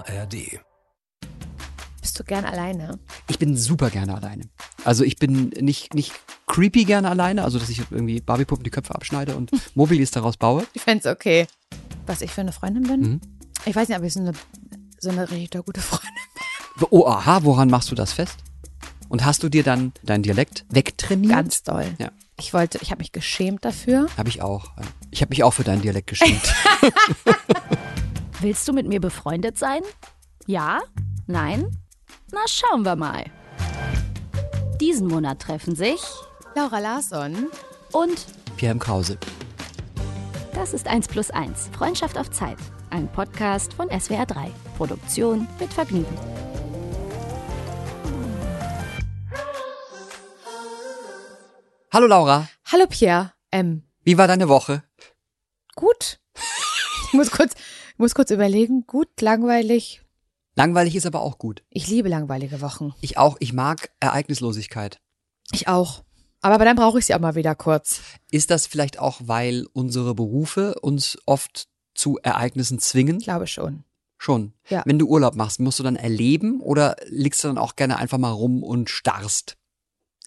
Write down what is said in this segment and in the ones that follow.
ARD. Bist du gern alleine? Ich bin super gerne alleine. Also ich bin nicht, nicht creepy gerne alleine, also dass ich irgendwie Barbiepuppen die Köpfe abschneide und Mobilis daraus baue. Ich fände es okay. Was ich für eine Freundin bin? Mhm. Ich weiß nicht, aber ich so eine, so eine richtig gute Freundin. Oh, aha, woran machst du das fest? Und hast du dir dann deinen Dialekt wegtrainiert? Ganz doll. Ja. Ich wollte, ich habe mich geschämt dafür. Habe ich auch. Ich habe mich auch für deinen Dialekt geschämt. Willst du mit mir befreundet sein? Ja? Nein? Na, schauen wir mal. Diesen Monat treffen sich Laura Larsson. und Pierre im Krause. das ist 1 plus 1. Freundschaft auf Zeit. Ein Podcast von SWR 3. Produktion mit Vergnügen. Hallo Laura, Hallo Pierre. Ähm, wie war deine Woche? gut. Ich muss kurz, muss kurz überlegen. Gut, langweilig. Langweilig ist aber auch gut. Ich liebe langweilige Wochen. Ich auch, ich mag Ereignislosigkeit. Ich auch. Aber dann brauche ich sie auch mal wieder kurz. Ist das vielleicht auch, weil unsere Berufe uns oft zu Ereignissen zwingen? Ich glaube schon. Schon. Ja. Wenn du Urlaub machst, musst du dann erleben oder liegst du dann auch gerne einfach mal rum und starrst?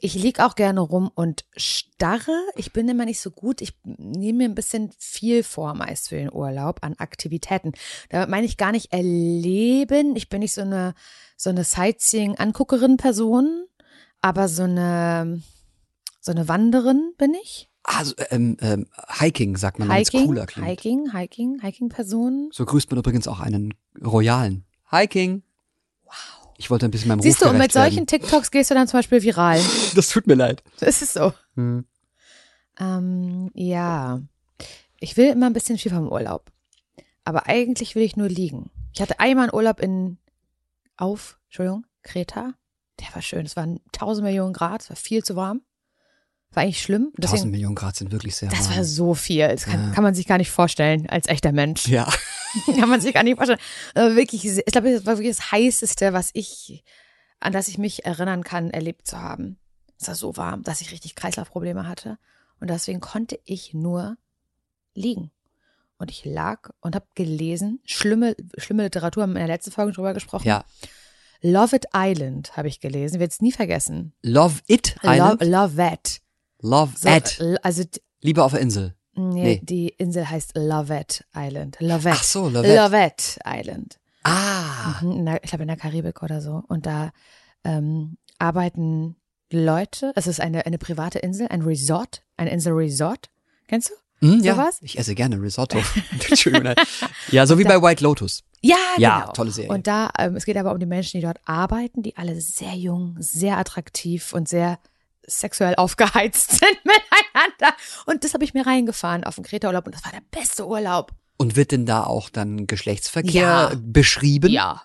Ich lieg auch gerne rum und starre. Ich bin immer nicht so gut. Ich nehme mir ein bisschen viel vor, meist für den Urlaub an Aktivitäten. Da meine ich gar nicht erleben. Ich bin nicht so eine, so eine Sightseeing-Anguckerin-Person, aber so eine, so eine Wanderin bin ich. Also, ähm, ähm, Hiking sagt man, wenn es cooler klingt. Hiking, Hiking, Hiking-Person. So grüßt man übrigens auch einen Royalen. Hiking. Wow. Ich wollte ein bisschen meinem Siehst du, Ruf und mit solchen TikToks gehst du dann zum Beispiel viral. werden. Das tut mir leid. Das ist so. Hm. Ähm, ja. Ich will immer ein bisschen viel vom Urlaub. Aber eigentlich will ich nur liegen. Ich hatte einmal einen Urlaub in, auf, Entschuldigung, Kreta. Der war schön. Es waren tausend Millionen Grad. Es war viel zu warm. War eigentlich schlimm. Und 1000 Deswegen, Millionen Grad sind wirklich sehr das warm. war so viel. Das kann, Ja. kann man sich gar nicht vorstellen als echter Mensch. ja. kann man sich gar nicht vorstellen. Aber wirklich, ich glaube, das war wirklich das heißeste, was ich, an das ich mich erinnern kann, erlebt zu haben. Es war so warm, dass ich richtig Kreislaufprobleme hatte. Und deswegen konnte ich nur liegen. Und ich lag und habe gelesen, schlimme, schlimme Literatur, haben wir in der letzten Folge drüber gesprochen. Ja. Love It Island habe ich gelesen, werde es nie vergessen. Love it Island. Love, Love It. Love So, l- Also, Lieber auf der Insel. nee, Nee. die Insel heißt Lovette Island. Lovette. Ach so, Lovette. Lovette Island. Ah. Mhm, der, ich glaube in der Karibik oder so. Und da ähm, arbeiten Leute, es ist eine, eine private Insel, ein Resort, ein Insel-Resort. Kennst du? Hm, ja. Sowas? Ich esse gerne Risotto. Ja, so wie bei White Lotus. Ja, Ja, genau. tolle Serie. Und da, ähm, es geht aber um die Menschen, die dort arbeiten, die alle sehr jung, sehr attraktiv und sehr sexuell aufgeheizt sind miteinander. Und das habe ich mir reingefahren auf den Kreta-Urlaub und das war der beste Urlaub. Und wird denn da auch dann Geschlechtsverkehr Ja. beschrieben? Ja.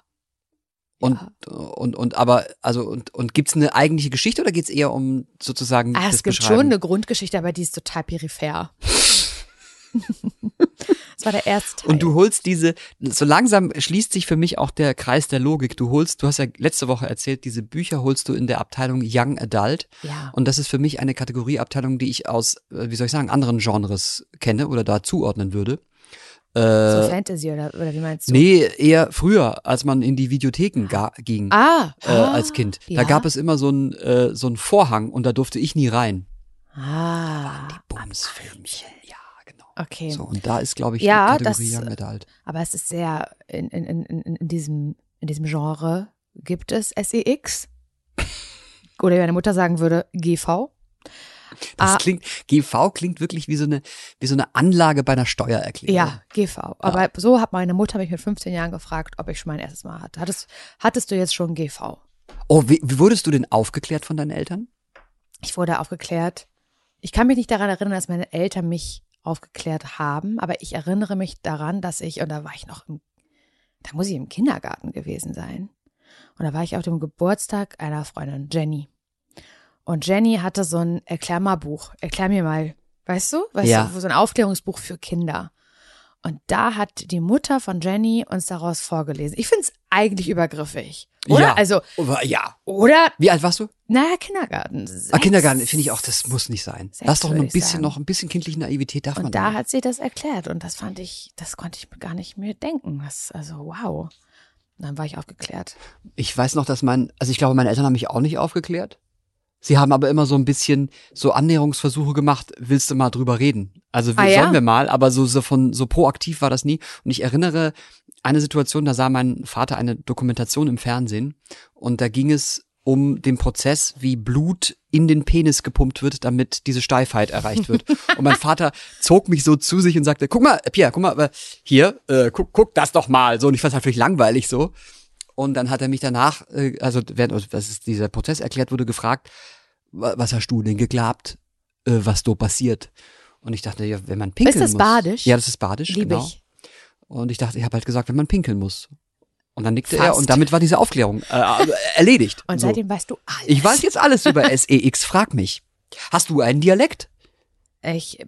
Und, und, und, aber, also, und, und gibt's eine eigentliche Geschichte oder geht's eher um sozusagen Ah, es gibt schon eine Grundgeschichte, aber die ist total peripher. das war der erste Teil. Und du holst diese, so langsam schließt sich für mich auch der Kreis der Logik. Du holst, du hast ja letzte Woche erzählt, diese Bücher holst du in der Abteilung Young Adult. Ja. Und das ist für mich eine Kategorieabteilung, die ich aus, äh, wie soll ich sagen, anderen Genres kenne oder da zuordnen würde. so Äh, Fantasy oder, oder wie meinst du? nee, eher früher, als man in die Videotheken ging. Ah, Äh, als Kind. Da ja. gab es immer so einen äh, so einen Vorhang und da durfte ich nie rein. Ah, Bumsfilmchen, ja, genau. Okay. So, und da ist, glaube ich, Ja, die Kategorie das- Young Adult. Aber es ist sehr, in, in, in, in diesem, in diesem Genre gibt es SEX. Oder wie meine Mutter sagen würde, GV. Das Ah. klingt, GV klingt wirklich wie so eine, wie so eine Anlage bei einer Steuererklärung. Ja, GV. Aber so hat meine Mutter mich mit 15 Jahren gefragt, ob ich schon mein erstes Mal hatte. Hattest, hattest du jetzt schon GV? Oh, wie, wie wurdest du denn aufgeklärt von deinen Eltern? Ich wurde aufgeklärt. Ich kann mich nicht daran erinnern, dass meine Eltern mich aufgeklärt haben, aber ich erinnere mich daran, dass ich, und da war ich noch im, da muss ich im Kindergarten gewesen sein. Und da war ich auf dem Geburtstag einer Freundin, Jenny. Und Jenny hatte so ein Erklärmalbuch. Erklär mir mal, weißt du? Weißt Ja. du, so ein Aufklärungsbuch für Kinder. Und da hat die Mutter von Jenny uns daraus vorgelesen. Ich finde es eigentlich übergriffig. Oder? Ja. Also, Oder, ja. oder, Wie alt warst du? naja, Kindergarten. Ah, Sechs. Kindergarten finde ich auch, das muss nicht sein. Sechs, Lass doch ein bisschen, sagen. noch ein bisschen kindliche Naivität darf man Und da haben. hat sie das erklärt und das fand ich, das konnte ich mir gar nicht mehr denken. Das, also wow. Dann war ich aufgeklärt. Ich weiß noch, dass mein, also ich glaube, meine Eltern haben mich auch nicht aufgeklärt. Sie haben aber immer so ein bisschen so Annäherungsversuche gemacht, willst du mal drüber reden? Also Ah, ja? sollen wir mal, aber so, so von so proaktiv war das nie. Und ich erinnere eine Situation, da sah mein Vater eine Dokumentation im Fernsehen und da ging es um den Prozess, wie Blut in den Penis gepumpt wird, damit diese Steifheit erreicht wird. Und mein Vater zog mich so zu sich und sagte, guck mal, Pierre, guck mal, äh, hier, äh, guck, guck das doch mal. So, und ich fand es halt völlig langweilig so. Und dann hat er mich danach, äh, also während also, was ist dieser Prozess erklärt wurde, gefragt, wa- was hast du denn geglaubt, äh, was so passiert? Und ich dachte, ja, wenn man pinkeln Ist das muss. badisch? Ja, das ist badisch, Liebe genau. ich. Und ich dachte, ich habe halt gesagt, wenn man pinkeln muss. Und dann nickte er Fast. und damit war diese Aufklärung äh, erledigt. Und So. seitdem weißt du alles. Ich weiß jetzt alles über SEX, frag mich. Hast du einen Dialekt? Ich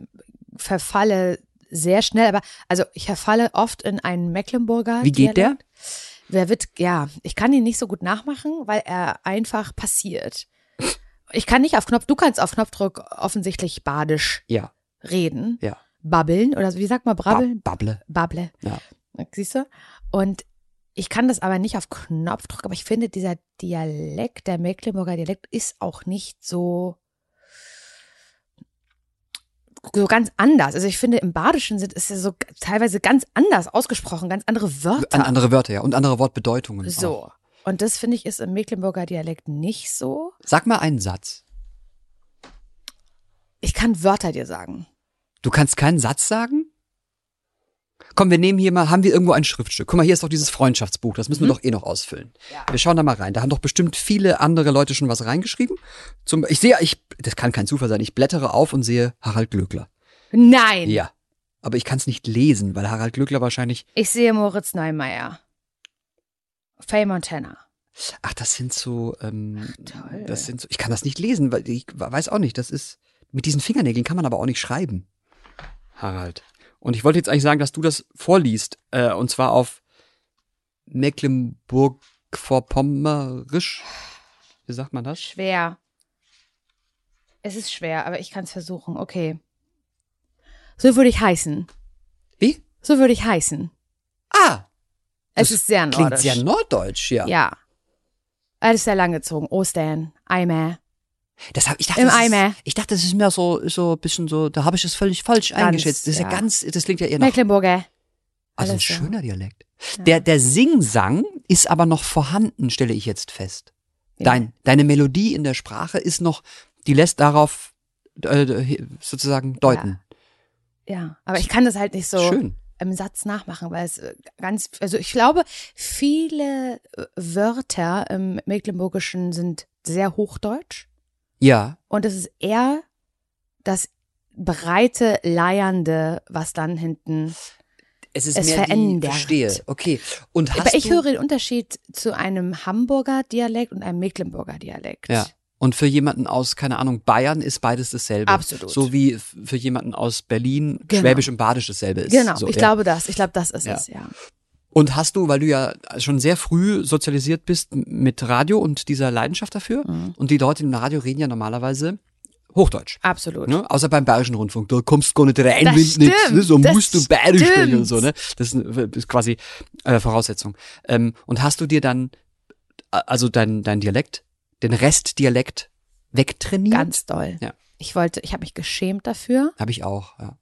verfalle sehr schnell, aber also ich verfalle oft in einen Mecklenburger. Wie geht Dialekt. Wer wird, ja, ich kann ihn nicht so gut nachmachen, weil er einfach passiert. Ich kann nicht auf Knopf, du kannst auf Knopfdruck offensichtlich badisch Ja, reden, ja. babbeln oder so, wie sagt man, brabbeln? Ba Babble. Babble. Ja. Siehst du? Und ich kann das aber nicht auf Knopfdruck, aber ich finde, dieser Dialekt, der Mecklenburger Dialekt, ist auch nicht so, so ganz anders. Also ich finde, im Badischen sind, ist ja so teilweise ganz anders ausgesprochen, ganz andere Wörter. An andere Wörter, ja. Und andere Wortbedeutungen. Auch. so. Und das finde ich ist im Mecklenburger Dialekt nicht so. Sag mal einen Satz. Ich kann Wörter dir sagen. Du kannst keinen Satz sagen? Komm, wir nehmen hier mal, haben wir irgendwo ein Schriftstück? Guck mal, hier ist doch dieses Freundschaftsbuch, das müssen wir doch eh noch ausfüllen. Wir schauen da mal rein. Da haben doch bestimmt viele andere Leute schon was reingeschrieben. Zum, ich sehe, ich, das kann kein Zufall sein, ich blättere auf und sehe Harald Glöckler. Nein. Ja. Aber ich kann es nicht lesen, weil Harald Glöckler wahrscheinlich, Ich sehe Moritz Neumeier. Faye Montana. ach, das sind so, ähm, toll. das sind so, ich kann das nicht lesen, weil ich weiß auch nicht, das ist, mit diesen Fingernägeln kann man aber auch nicht schreiben. Harald. Und ich wollte jetzt eigentlich sagen, dass du das vorliest, äh, und zwar auf Mecklenburg-Vorpommerisch. Wie sagt man das? Schwer. Es ist schwer, aber ich kann es versuchen. Okay. So würde ich heißen. Wie? So würde ich heißen. Ah! Es ist sehr Klingt nordisch. sehr norddeutsch, ja. Ja. Es ist sehr langgezogen. Ostern, Eimer. Das hab, ich dachte, Im das Eimer. Ist, ich dachte, das ist mehr so, so ein bisschen so, da habe ich es völlig falsch Ganz, eingeschätzt. Das ist ja. ja. ganz, das klingt ja eher nach, Mecklenburger. also ein so. schöner Dialekt. Der, der Singsang ist aber noch vorhanden, stelle ich jetzt fest. Ja. Dein, deine Melodie in der Sprache ist noch, die lässt darauf äh, sozusagen deuten. Ja, aber ich kann das halt nicht so Schön. im Satz nachmachen, weil es äh, ganz, also ich glaube, viele äh, Wörter im Mecklenburgischen sind sehr hochdeutsch. Ja. Und es ist eher das breite, leiernde, was dann hinten. Es ist Es mehr die, verändert. verstehe. Okay. Und hast Aber ich höre den Unterschied zu einem Hamburger Dialekt und einem Mecklenburger Dialekt. Ja. Und für jemanden aus, keine Ahnung, Bayern ist beides dasselbe. Absolut. So wie für jemanden aus Berlin Genau. Schwäbisch und Badisch dasselbe ist. Genau, so, ich ja. glaube das. Ich glaube, das ist Ja. es, ja. Und hast du, weil du ja schon sehr früh sozialisiert bist mit Radio und dieser Leidenschaft dafür, Mhm. und die Leute im Radio reden ja normalerweise Hochdeutsch. Absolut. Ne? Außer beim Bayerischen Rundfunk, da kommst du gar nicht rein, Das wenn du nichts, ne? stimmt, so musst du Bayerisch sprechen stimmt. und so, ne? Das ist, eine- ist quasi äh, Voraussetzung. Ähm, und hast du dir dann, äh, also dein, dein Dialekt, den Restdialekt wegtrainiert? Ganz doll. Ja. Ich wollte, ich habe mich geschämt dafür. Habe ich auch, ja.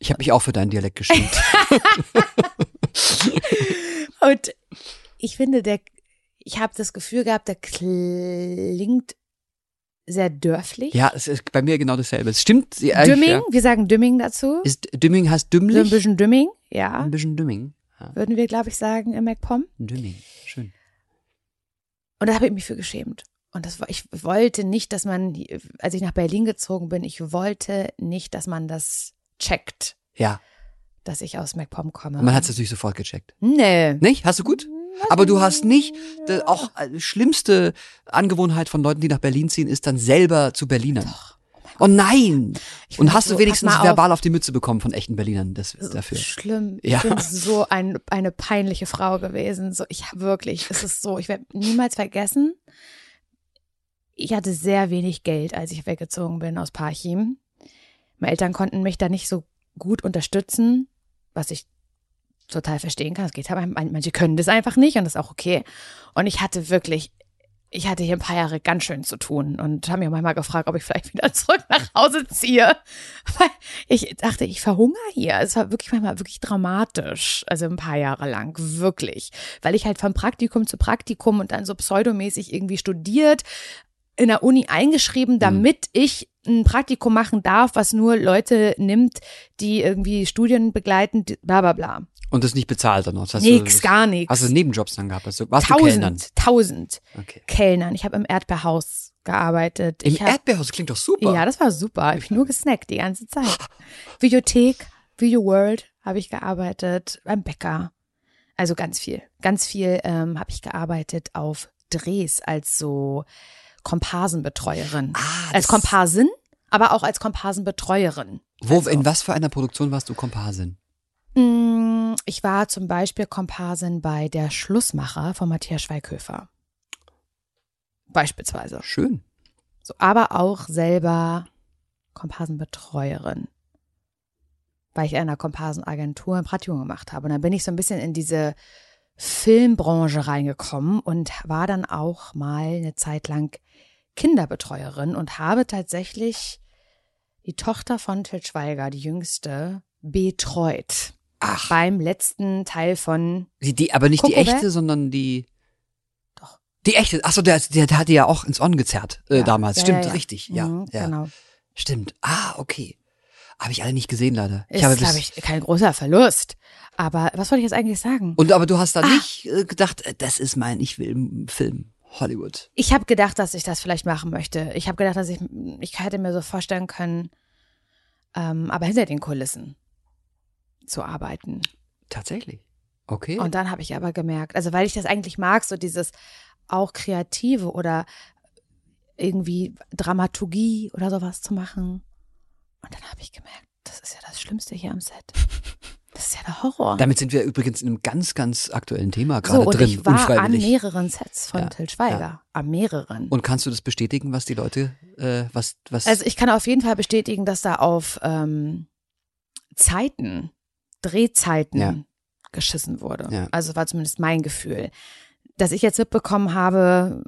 Ich habe mich auch für deinen Dialekt geschämt. Und ich finde, der, ich habe das Gefühl gehabt, der klingt sehr dörflich. ja, es ist bei mir genau dasselbe. Es stimmt. Dümming, Ja. wir sagen Dümming dazu. Ist Dümming heißt So ein dümmlich? bisschen Dümming, ja. Ein bisschen Dümming. Ja, Würden wir, glaube ich, sagen im MacPom. Dümming. Schön. Und da habe ich mich für geschämt. Und das war, ich wollte nicht, dass man, als ich nach Berlin gezogen bin, ich wollte nicht, dass man das checkt, Ja. Dass ich aus MacPom komme. Man hat es natürlich sofort gecheckt. Nee. Nicht? Hast du gut? Aber du hast nicht, äh, auch äh, schlimmste Angewohnheit von Leuten, die nach Berlin ziehen, ist dann selber zu Berlinern. Oh nein! Und hast so- du wenigstens auf. verbal auf die Mütze bekommen von echten Berlinern das, so dafür? schlimm. Ja. Ich bin so ein, eine peinliche Frau gewesen. So, ich wirklich, es ist so, ich werde niemals vergessen. Ich hatte sehr wenig Geld, als ich weggezogen bin aus Parchim. Meine Eltern konnten mich da nicht so gut unterstützen, was ich total verstehen kann. Das geht aber, manche können das einfach nicht und das ist auch okay. Und ich hatte wirklich, ich hatte hier ein paar Jahre ganz schön zu tun und haben mir manchmal gefragt, ob ich vielleicht wieder zurück nach Hause ziehe. Weil ich dachte, ich verhungere hier. Es war wirklich manchmal wirklich dramatisch. Also ein paar Jahre lang, wirklich. Weil ich halt von Praktikum zu Praktikum und dann so pseudomäßig irgendwie studiert, in der Uni eingeschrieben, damit ich ein Praktikum machen darf, was nur Leute nimmt, die irgendwie Studien begleiten, bla bla bla. Und das nicht bezahlt dann noch? Das Nix, du, gar nichts. Hast du Nebenjobs dann gehabt? Also, warst du Kellnern? Tausend, tausend Okay. Kellnern. Ich habe im Erdbeerhaus gearbeitet. Im ich hab, Erdbeerhaus klingt doch super. Ja, das war super. Ich habe nur gesnackt die ganze Zeit. Videothek, Video World habe ich gearbeitet, beim Bäcker. Also ganz viel. Ganz viel ähm, habe ich gearbeitet auf Drehs als so Komparsenbetreuerin. Ah, als Komparsin, aber auch als Komparsenbetreuerin. Wo, Also- in was für einer Produktion warst du Komparsin? Mm, Ich war zum Beispiel Komparsin bei Der Schlussmacher von Matthias Schweighöfer. Beispielsweise. Schön. So, aber auch selber Komparsenbetreuerin. Weil ich in einer Komparsenagentur ein Praktikum gemacht habe. Und dann bin ich so ein bisschen in diese Filmbranche reingekommen und war dann auch mal eine Zeit lang Kinderbetreuerin und habe tatsächlich die Tochter von Til Schweiger, die jüngste, betreut. Ach, Beim letzten Teil von die, die, aber nicht die Kokobert? echte, sondern die. Doch. Die echte. Achso, der, der, der hat die ja auch ins On gezerrt äh, Ja, damals. ja, Stimmt, ja, richtig. Ja, Mhm, ja. Genau. Stimmt. Ah, okay. Habe ich alle nicht gesehen, leider. Ist, habe glaube ich, kein großer Verlust. Aber was wollte ich jetzt eigentlich sagen? Und aber du hast da Ah. nicht äh, gedacht, äh, das ist mein, ich will einen Film. Hollywood. Ich habe gedacht, dass ich das vielleicht machen möchte. Ich habe gedacht, dass ich, ich hätte mir so vorstellen können, ähm, aber hinter den Kulissen zu arbeiten. Tatsächlich. Okay. Und dann habe ich aber gemerkt, also weil ich das eigentlich mag, so dieses auch Kreative oder irgendwie Dramaturgie oder sowas zu machen. Und dann habe ich gemerkt, das ist ja das Schlimmste hier am Set. Das ist ja der Horror. Damit sind wir übrigens in einem ganz, ganz aktuellen Thema gerade so, und drin, ich war an mehreren Sets von Ja, Till Schweiger. An mehreren. Und kannst du das bestätigen, was die Leute, äh, was, was? Also ich kann auf jeden Fall bestätigen, dass da auf ähm, Zeiten, Drehzeiten Ja. geschissen wurde. Ja. Also war zumindest mein Gefühl. Dass ich jetzt mitbekommen habe,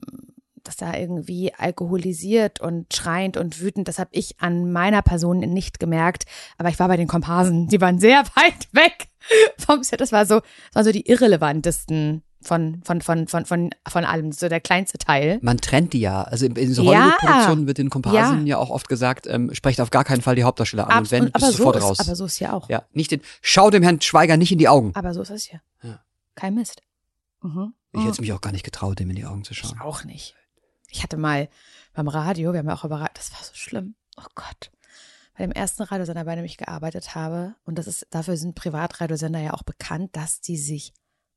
dass da irgendwie alkoholisiert und schreiend und wütend, das habe ich an meiner Person nicht gemerkt. Aber ich war bei den Komparsen, die waren sehr weit weg vom Set. Das war so, das waren so die irrelevantesten von, von, von, von, von, von allem, so der kleinste Teil. man trennt die ja. Also in, in so Ja. Hollywood-Produktionen wird den Komparsen ja. auch oft gesagt, ähm, sprecht auf gar keinen Fall die Hauptdarsteller an. Abs- und wenn, und- bist aber, du so sofort ist, raus. aber so ist hier auch. ja, nicht den, schau dem Herrn Schweiger nicht in die Augen. Aber so ist es hier. Ja. Kein Mist. Mhm. Ich hätte es mich auch gar nicht getraut, dem in die Augen zu schauen. Ich auch nicht. Ich hatte mal beim Radio, wir haben ja auch über das war so schlimm. Oh Gott. Bei dem ersten Radiosender, bei dem ich gearbeitet habe, und das ist, dafür sind Privatradiosender ja auch bekannt, dass die sich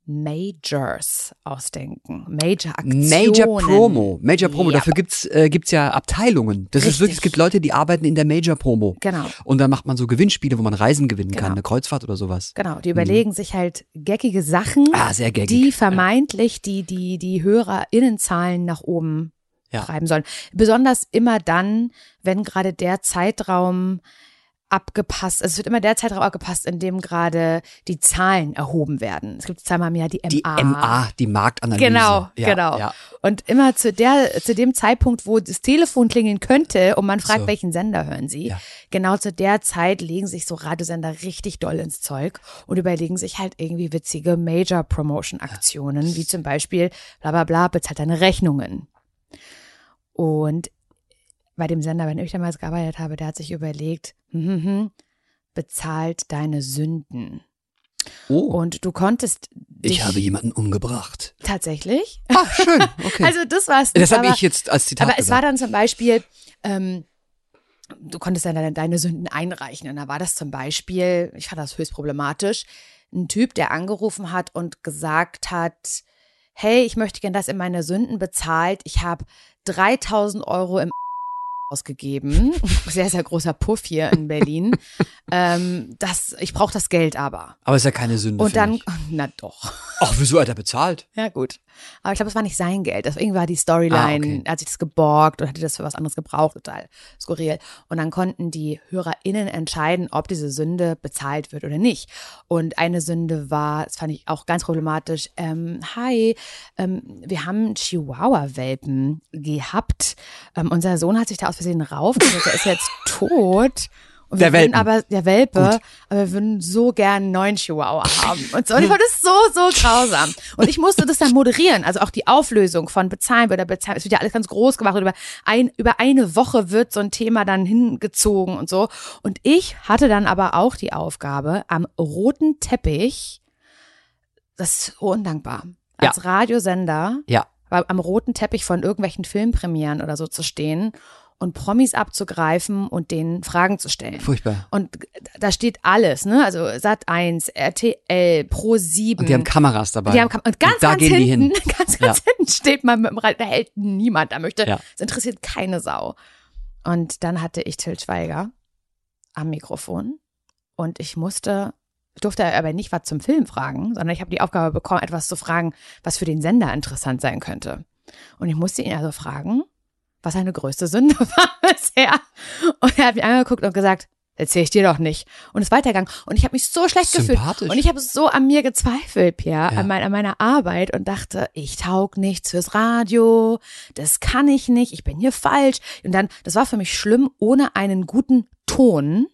Majors ausdenken. Major-Aktionen. Major Promo. Major Promo. Ja. Dafür gibt's äh, gibt's ja Abteilungen. Das ist Richtig. wirklich, es gibt Leute, die arbeiten in der Major Promo. Genau. Und dann macht man so Gewinnspiele, wo man Reisen gewinnen kann, Genau. eine Kreuzfahrt oder sowas. Genau, die überlegen sich halt geckige Sachen, Ah, sehr gaggig. die vermeintlich die, die, die HörerInnenzahlen nach oben Ja. treiben sollen. Besonders immer dann, wenn gerade der Zeitraum abgepasst, also es wird immer der Zeitraum abgepasst, in dem gerade die Zahlen erhoben werden. Es gibt zweimal im Jahr die MA. Die MA, die Marktanalyse. Genau, ja, genau. Ja. Und immer zu der, zu dem Zeitpunkt, wo das Telefon klingeln könnte und man fragt, So. welchen Sender hören Sie, Ja. genau zu der Zeit legen sich so Radiosender richtig doll ins Zeug und überlegen sich halt irgendwie witzige Major-Promotion-Aktionen, wie zum Beispiel bla bla bla, bezahlt deine Rechnungen. Und bei dem Sender, wenn ich damals gearbeitet habe, der hat sich überlegt, hm, hm, hm, bezahlt deine Sünden. Oh, Und du konntest ich habe jemanden umgebracht. tatsächlich. Ah, schön. Okay. Also das war's. das habe ich jetzt als Zitat aber es war gesagt. dann zum Beispiel, ähm, du konntest dann deine, deine Sünden einreichen. Und da war das zum Beispiel, ich fand das höchst problematisch, ein Typ, der angerufen hat und gesagt hat, hey, ich möchte gern, dass ihr meine Sünden bezahlt. Ich habe 3000 Euro im ausgegeben. Sehr, sehr großer Puff hier in Berlin. ähm, das, ich brauche das Geld aber. Aber ist ja keine Sünde. Und dann, na doch. Ach, wieso hat er bezahlt? Ja, gut. Aber ich glaube, es war nicht sein Geld. Deswegen war die Storyline, Ah, okay. er hat sich das geborgt und hatte das für was anderes gebraucht, total skurril. Und dann konnten die HörerInnen entscheiden, ob diese Sünde bezahlt wird oder nicht. Und eine Sünde war, das fand ich auch ganz problematisch, ähm, hi, ähm, wir haben Chihuahua-Welpen gehabt. Ähm, unser Sohn hat sich da aus Versehen raufgesetzt, der ist jetzt tot. Und Der wir Welpen. aber, der Welpe, Gut. aber wir würden so gern einen neuen Chihuahua haben. Und, so, und ich fand das so, so grausam. Und ich musste das dann moderieren. Also auch die Auflösung von bezahlen oder bezahlen. Es wird ja alles ganz groß gemacht. Und über, ein, über eine Woche wird so ein Thema dann hingezogen und so. Und ich hatte dann aber auch die Aufgabe, am roten Teppich, das ist so undankbar, Ja. als Radiosender Ja. am roten Teppich von irgendwelchen Filmpremieren oder so zu stehen und Promis abzugreifen und denen Fragen zu stellen. Furchtbar. Und da steht alles, ne? Also Sat 1, RTL, Pro 7. Und die haben Kameras dabei. Die haben Kam und ganz, Und da ganz gehen die hinten, hin. ganz, ganz hinten steht man mit dem Rad, da hält niemand, da möchte, Ja. es interessiert keine Sau. Und dann hatte ich Till Schweiger am Mikrofon und ich musste, ich durfte aber nicht was zum Film fragen, sondern ich habe die Aufgabe bekommen, etwas zu fragen, was für den Sender interessant sein könnte. Und ich musste ihn also fragen, was seine größte Sünde war bisher. Und er hat mich angeguckt und gesagt, erzähl ich dir doch nicht. Und ist weitergegangen. Und ich habe mich so schlecht gefühlt. Und ich habe so an mir gezweifelt, Pierre, Ja. an, mein, an meiner Arbeit und dachte, ich taug nichts fürs Radio, das kann ich nicht, ich bin hier falsch. Und dann, das war für mich schlimm, ohne einen guten Ton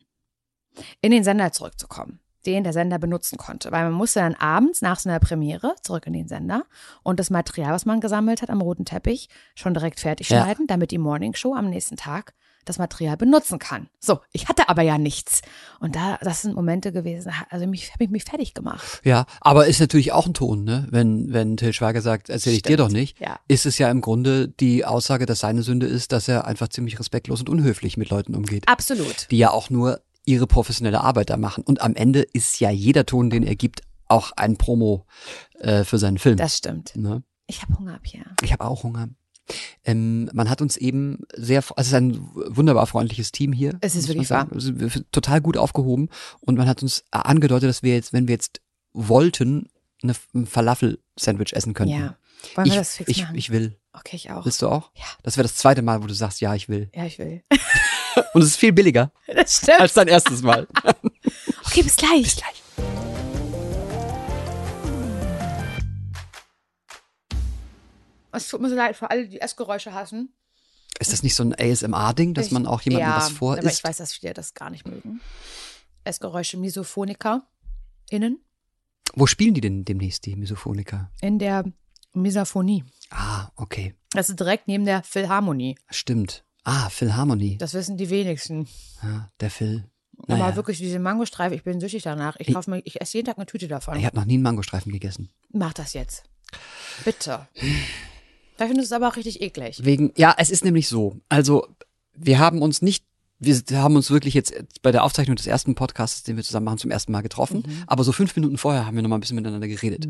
in den Sender zurückzukommen, den der Sender benutzen konnte. Weil man musste dann abends nach so einer Premiere zurück in den Sender und das Material, was man gesammelt hat am roten Teppich, schon direkt fertig Ja. schneiden, damit die Morningshow am nächsten Tag das Material benutzen kann. So, ich hatte aber ja nichts. Und da, das sind Momente gewesen, also mich habe ich mich fertig gemacht. Ja, aber ist natürlich auch ein Ton, ne? Wenn, wenn Till Schweiger sagt, erzähl ich dir doch nicht, Ja. ist es ja im Grunde die Aussage, dass seine Sünde ist, dass er einfach ziemlich respektlos und unhöflich mit Leuten umgeht. Absolut. Die ja auch nur ihre professionelle Arbeit da machen. Und am Ende ist ja jeder Ton, den er gibt, auch ein Promo äh, für seinen Film. Das stimmt. ne? Ich habe Hunger, Pierre. Ich habe auch Hunger. Ähm, man hat uns eben sehr, also es ist ein wunderbar freundliches Team hier. Es ist wirklich sagen. Also total gut aufgehoben und man hat uns angedeutet, dass wir jetzt, wenn wir jetzt wollten, eine, ein Falafel-Sandwich essen könnten. Ja. Wollen ich, wir das fix ich, machen? ich will. okay, ich auch. Willst du auch? Ja. Das wäre das zweite Mal, wo du sagst, ja, ich will. Ja, ich will. Und es ist viel billiger Das stimmt. als dein erstes Mal. Okay, bis gleich. Bis gleich. Es tut mir so leid für alle, die Essgeräusche hassen. Ist das nicht so ein ASMR-Ding, dass Ich- man auch jemandem ja, was vor aber ich weiß, dass viele das gar nicht mögen. Essgeräusche Misophoniker innen Wo spielen die denn demnächst, die Misophoniker? in der Misophonie. Ah, okay. Das ist direkt neben der Philharmonie. Stimmt. Ah, Philharmonie. Das wissen die wenigsten. Ja, der Phil. Aber Naja. wirklich diese Mangostreife, ich bin süchtig danach. Ich, Ich- kaufe mir, ich esse jeden Tag eine Tüte davon. Ich habe noch nie einen Mangostreifen gegessen. Mach das jetzt. Bitte. Da findest du es aber auch richtig eklig. Wegen, ja, es ist nämlich so. Also, wir haben uns nicht, wir haben uns wirklich jetzt bei der Aufzeichnung des ersten Podcasts, den wir zusammen machen, zum ersten Mal getroffen. Aber so fünf Minuten vorher haben wir noch mal ein bisschen miteinander geredet.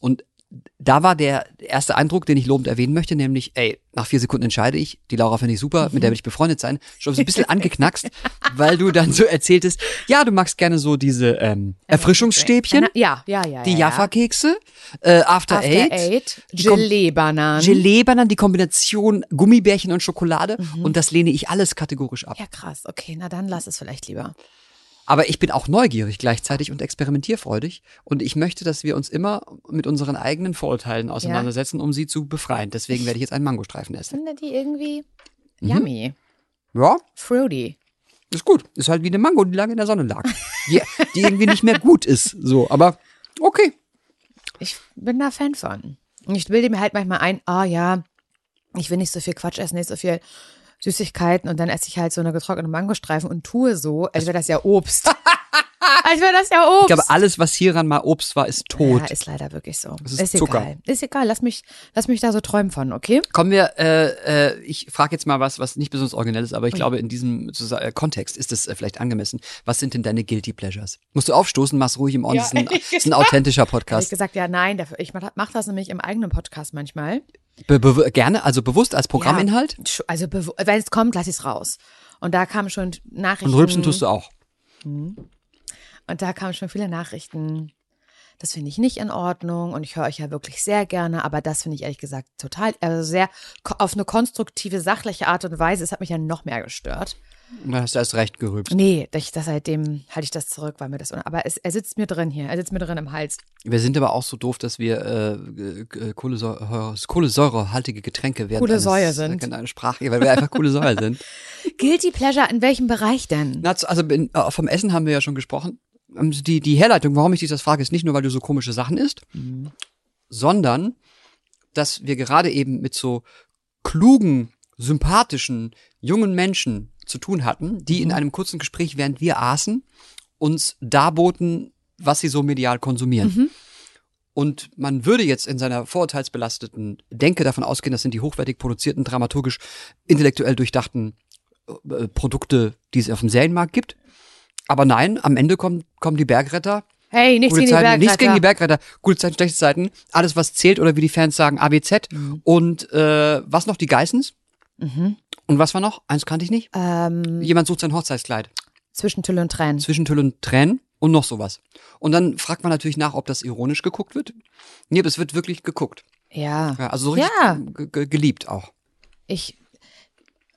Und da war der erste Eindruck, den ich lobend erwähnen möchte, nämlich, ey, nach vier Sekunden entscheide ich, die Laura finde ich super, mit der will ich befreundet sein, schon so ein bisschen angeknackst, weil du dann so erzähltest, ja, du magst gerne so diese ähm, Erfrischungsstäbchen, Ja, ja, ja. die ja, Jaffa-Kekse, äh, After, After Eight, Eight, Gelee-Bananen. Gelee-Bananen, die Kombination Gummibärchen und Schokolade und das lehne ich alles kategorisch ab. Ja, krass. Okay, na dann lass es vielleicht lieber. Aber ich bin auch neugierig gleichzeitig und experimentierfreudig und ich möchte, dass wir uns immer mit unseren eigenen Vorurteilen auseinandersetzen, um sie zu befreien. Deswegen werde ich jetzt einen Mangostreifen Ich essen. finde die irgendwie Mhm. yummy. Ja, Fruity. ist gut. Ist halt wie eine Mango, die lange in der Sonne lag. Die, die irgendwie nicht mehr gut ist. So, aber okay. Ich bin da Fan von. Und ich bilde mir halt manchmal ein, ah ja, ich will nicht so viel Quatsch essen, nicht so viel Süßigkeiten und dann esse ich halt so eine getrocknete Mangostreifen und tue so, als wäre das ja Obst. als wäre das ja Obst. Ich glaube, alles, was hieran mal Obst war, ist tot. Ja, ist leider wirklich so. Das ist Zucker. egal. Ist egal. Lass mich, lass mich da so träumen von, okay? Kommen wir, äh, äh, ich frage jetzt mal was, was nicht besonders originell ist, aber ich glaube, in diesem äh, Kontext ist es äh, vielleicht angemessen. Was sind denn deine Guilty Pleasures? Musst du aufstoßen, mach's ruhig im On, Ja, das ist ein, ist ein authentischer Habe ich Podcast. gesagt, ja, nein, dafür, ich mach, mach das nämlich im eigenen Podcast manchmal. Be be gerne, also bewusst als Programminhalt. Ja, also, wenn es kommt, lass ich es raus. Und da kamen schon Nachrichten. Und rülpsen tust du auch. Und da kamen schon viele Nachrichten. Das finde ich nicht in Ordnung und ich höre euch ja wirklich sehr gerne, aber das finde ich ehrlich gesagt total, also sehr auf eine konstruktive, sachliche Art und Weise. Es hat mich ja noch mehr gestört. Da hast du erst recht gerülpst. Nee, ich, das seitdem halte ich das zurück, weil mir das, aber es, er sitzt mir drin hier, er sitzt mir drin im Hals. Wir sind aber auch so doof, dass wir äh, Kohlensäure, kohlensäurehaltige Getränke werden. Coole Säue sind. Eine Sprache, weil wir einfach coole Säure sind. Guilty Pleasure, in welchem Bereich denn? Na, also in, äh, vom Essen haben wir ja schon gesprochen. Ähm, Die, die Herleitung, warum ich dich das frage, ist nicht nur, weil du so komische Sachen isst, sondern dass wir gerade eben mit so klugen, sympathischen, jungen Menschen zu tun hatten, die in einem kurzen Gespräch, während wir aßen, uns darboten, was sie so medial konsumieren. Und man würde jetzt in seiner vorurteilsbelasteten Denke davon ausgehen, das sind die hochwertig produzierten, dramaturgisch, intellektuell durchdachten äh, Produkte, die es auf dem Serienmarkt gibt. Aber nein, am Ende kommen, kommen die Bergretter. Hey, nichts gegen die Bergretter. nichts gegen die Bergretter. Gute Zeiten, schlechte Zeiten. Alles, was zählt oder wie die Fans sagen, AWZ. Und äh, was noch? Die Geissens. Und was war noch? Eins kannte ich nicht. Ähm, Jemand sucht sein Hochzeitskleid. zwischen Tüll und Tränen. Zwischen Tüll und Tränen und noch sowas. Und dann fragt man natürlich nach, ob das ironisch geguckt wird. Nee, aber es wird wirklich geguckt. Ja. Ja, also so richtig Ja. ge- ge- geliebt auch. Ich.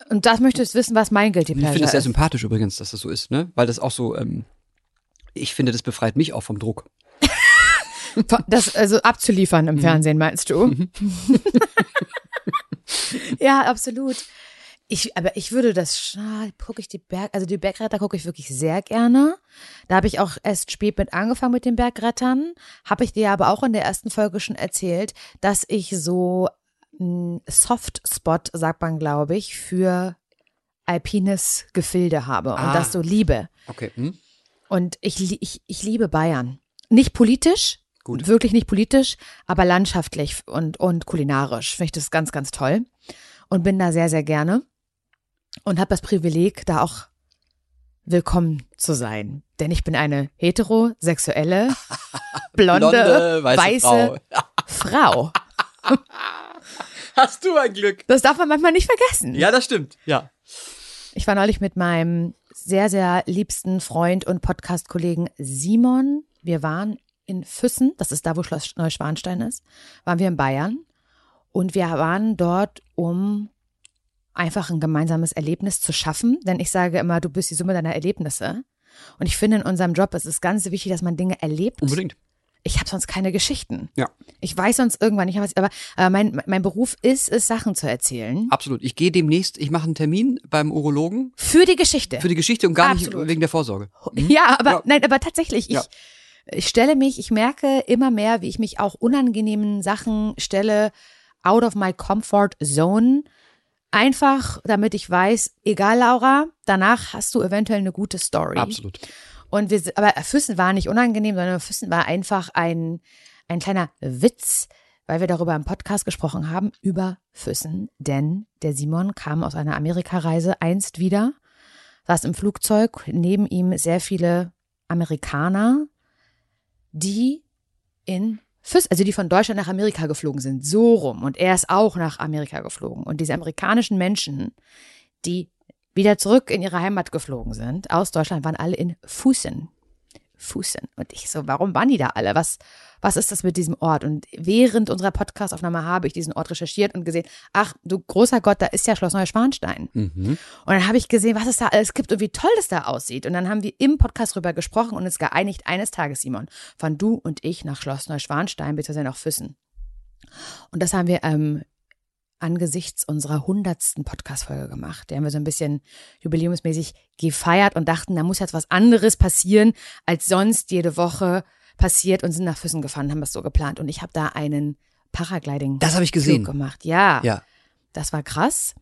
Und das möchtest du wissen, was mein Guilty Ich Pleasure finde das sehr ist. sympathisch übrigens, dass das so ist, ne? Weil das auch so, ähm, ich finde, das befreit mich auch vom Druck. Das also abzuliefern Mhm. im Fernsehen, meinst du? ja, absolut. Ich, aber ich würde das, gucke ich die Berg, also die Bergretter gucke ich wirklich sehr gerne. Da habe ich auch erst spät mit angefangen mit den Bergrettern. Habe ich dir aber auch in der ersten Folge schon erzählt, dass ich so Softspot, sagt man, glaube ich, für alpines Gefilde habe und Ah. das so liebe. Okay. Hm? Und ich, ich, ich liebe Bayern. Nicht politisch, Gut. wirklich nicht politisch, aber landschaftlich und, und kulinarisch finde ich das ganz, ganz toll. Und bin da sehr, sehr gerne. Und habe das Privileg, da auch willkommen zu sein. Denn ich bin eine heterosexuelle, blonde, weiße Frau. Hast du ein Glück. Das darf man manchmal nicht vergessen. Ja, das stimmt. Ja. Ich war neulich mit meinem sehr, sehr liebsten Freund und Podcast-Kollegen Simon. Wir waren in Füssen, das ist da, wo Schloss Neuschwanstein ist, waren wir in Bayern. Und wir waren dort, um einfach ein gemeinsames Erlebnis zu schaffen. Denn ich sage immer, du bist die Summe deiner Erlebnisse. Und ich finde, in unserem Job ist es ganz wichtig, dass man Dinge erlebt. Unbedingt. Ich habe sonst keine Geschichten. Ja. Ich weiß sonst irgendwann nicht, was, aber, aber mein, mein Beruf ist es, Sachen zu erzählen. Absolut. Ich gehe demnächst, ich mache einen Termin beim Urologen Für die Geschichte. für die Geschichte und gar Absolut. nicht wegen der Vorsorge. Ja, aber Ja. nein, aber tatsächlich, ich, Ja. ich stelle mich, ich merke immer mehr, wie ich mich auch unangenehmen Sachen stelle, out of my comfort zone. Einfach, damit ich weiß, egal Laura, danach hast du eventuell eine gute Story. Absolut. Und wir, aber Füssen war nicht unangenehm, sondern Füssen war einfach ein, ein kleiner Witz, weil wir darüber im Podcast gesprochen haben, über Füssen. Denn der Simon kam aus einer Amerikareise einst wieder, saß im Flugzeug, neben ihm sehr viele Amerikaner, die in Füssen, also die von Deutschland nach Amerika geflogen sind, so rum. Und er ist auch nach Amerika geflogen. Und diese amerikanischen Menschen, die wieder zurück in ihre Heimat geflogen sind, aus Deutschland, waren alle in Fußen. Fußen. Und ich so, warum waren die da alle? Was, was ist das mit diesem Ort? Und während unserer Podcastaufnahme habe ich diesen Ort recherchiert und gesehen, ach du großer Gott, da ist ja Schloss Neuschwanstein. Mhm. Und dann habe ich gesehen, was es da alles gibt und wie toll das da aussieht. Und dann haben wir im Podcast drüber gesprochen und uns geeinigt, eines Tages, Simon, fahren du und ich nach Schloss Neuschwanstein, beziehungsweise nach Füssen. Und das haben wir ähm, angesichts unserer hundertsten Podcast-Folge gemacht. Die haben wir so ein bisschen jubiläumsmäßig gefeiert und dachten, da muss jetzt was anderes passieren, als sonst jede Woche passiert und sind nach Füssen gefahren, haben das so geplant. Und ich habe da einen Paragliding Das habe ich gesehen. gemacht. Ja, Ja. das war krass.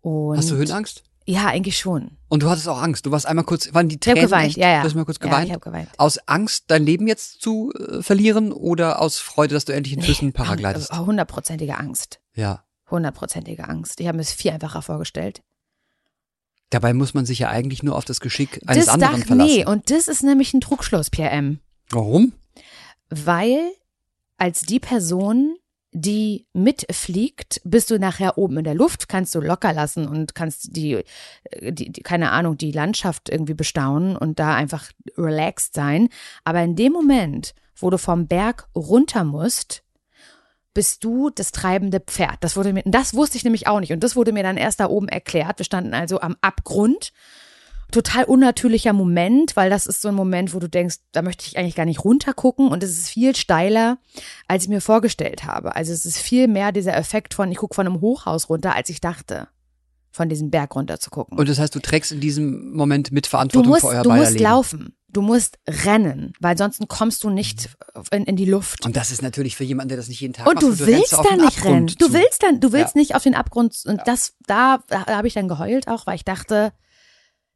Und Hast du Höhenangst? Ja, eigentlich schon. Und du hattest auch Angst. Du warst einmal kurz, waren die Ich habe Tränen geweint, echt? ja, ja. Du hast mal kurz Ja, geweint. ich habe geweint. aus Angst, dein Leben jetzt zu äh, verlieren oder aus Freude, dass du endlich in Flüssen paraglidest? Ang- Hundertprozentige Angst. Ja. Hundertprozentige Angst. Ich habe mir es viel einfacher vorgestellt. Dabei muss man sich ja eigentlich nur auf das Geschick eines das anderen dacht, verlassen. nee, und das ist nämlich ein Trugschluss, Pierre M. Warum? Weil als die Person, die mitfliegt, bist du nachher oben in der Luft, kannst du locker lassen und kannst die, äh, die, die keine Ahnung, die Landschaft irgendwie bestaunen und da einfach relaxed sein. Aber in dem Moment, wo du vom Berg runter musst, bist du das treibende Pferd. Das wurde mir, das wusste ich nämlich auch nicht. Und das wurde mir dann erst da oben erklärt. Wir standen also am Abgrund. Total unnatürlicher Moment, weil das ist so ein Moment, wo du denkst, da möchte ich eigentlich gar nicht runtergucken und es ist viel steiler, als ich mir vorgestellt habe. Also es ist viel mehr dieser Effekt von, ich gucke von einem Hochhaus runter, als ich dachte, von diesem Berg runter zu gucken. Und das heißt, du trägst in diesem Moment mit Verantwortung musst, für euer du musst laufen, du musst rennen, weil sonst kommst du nicht in, in die Luft. Und das ist natürlich für jemanden, der das nicht jeden Tag Und macht. du rennst willst auf da den nicht Abgrund rennen. Du zu. willst dann, du willst Ja. nicht auf den Abgrund. Und das, da, da habe ich dann geheult auch, weil ich dachte,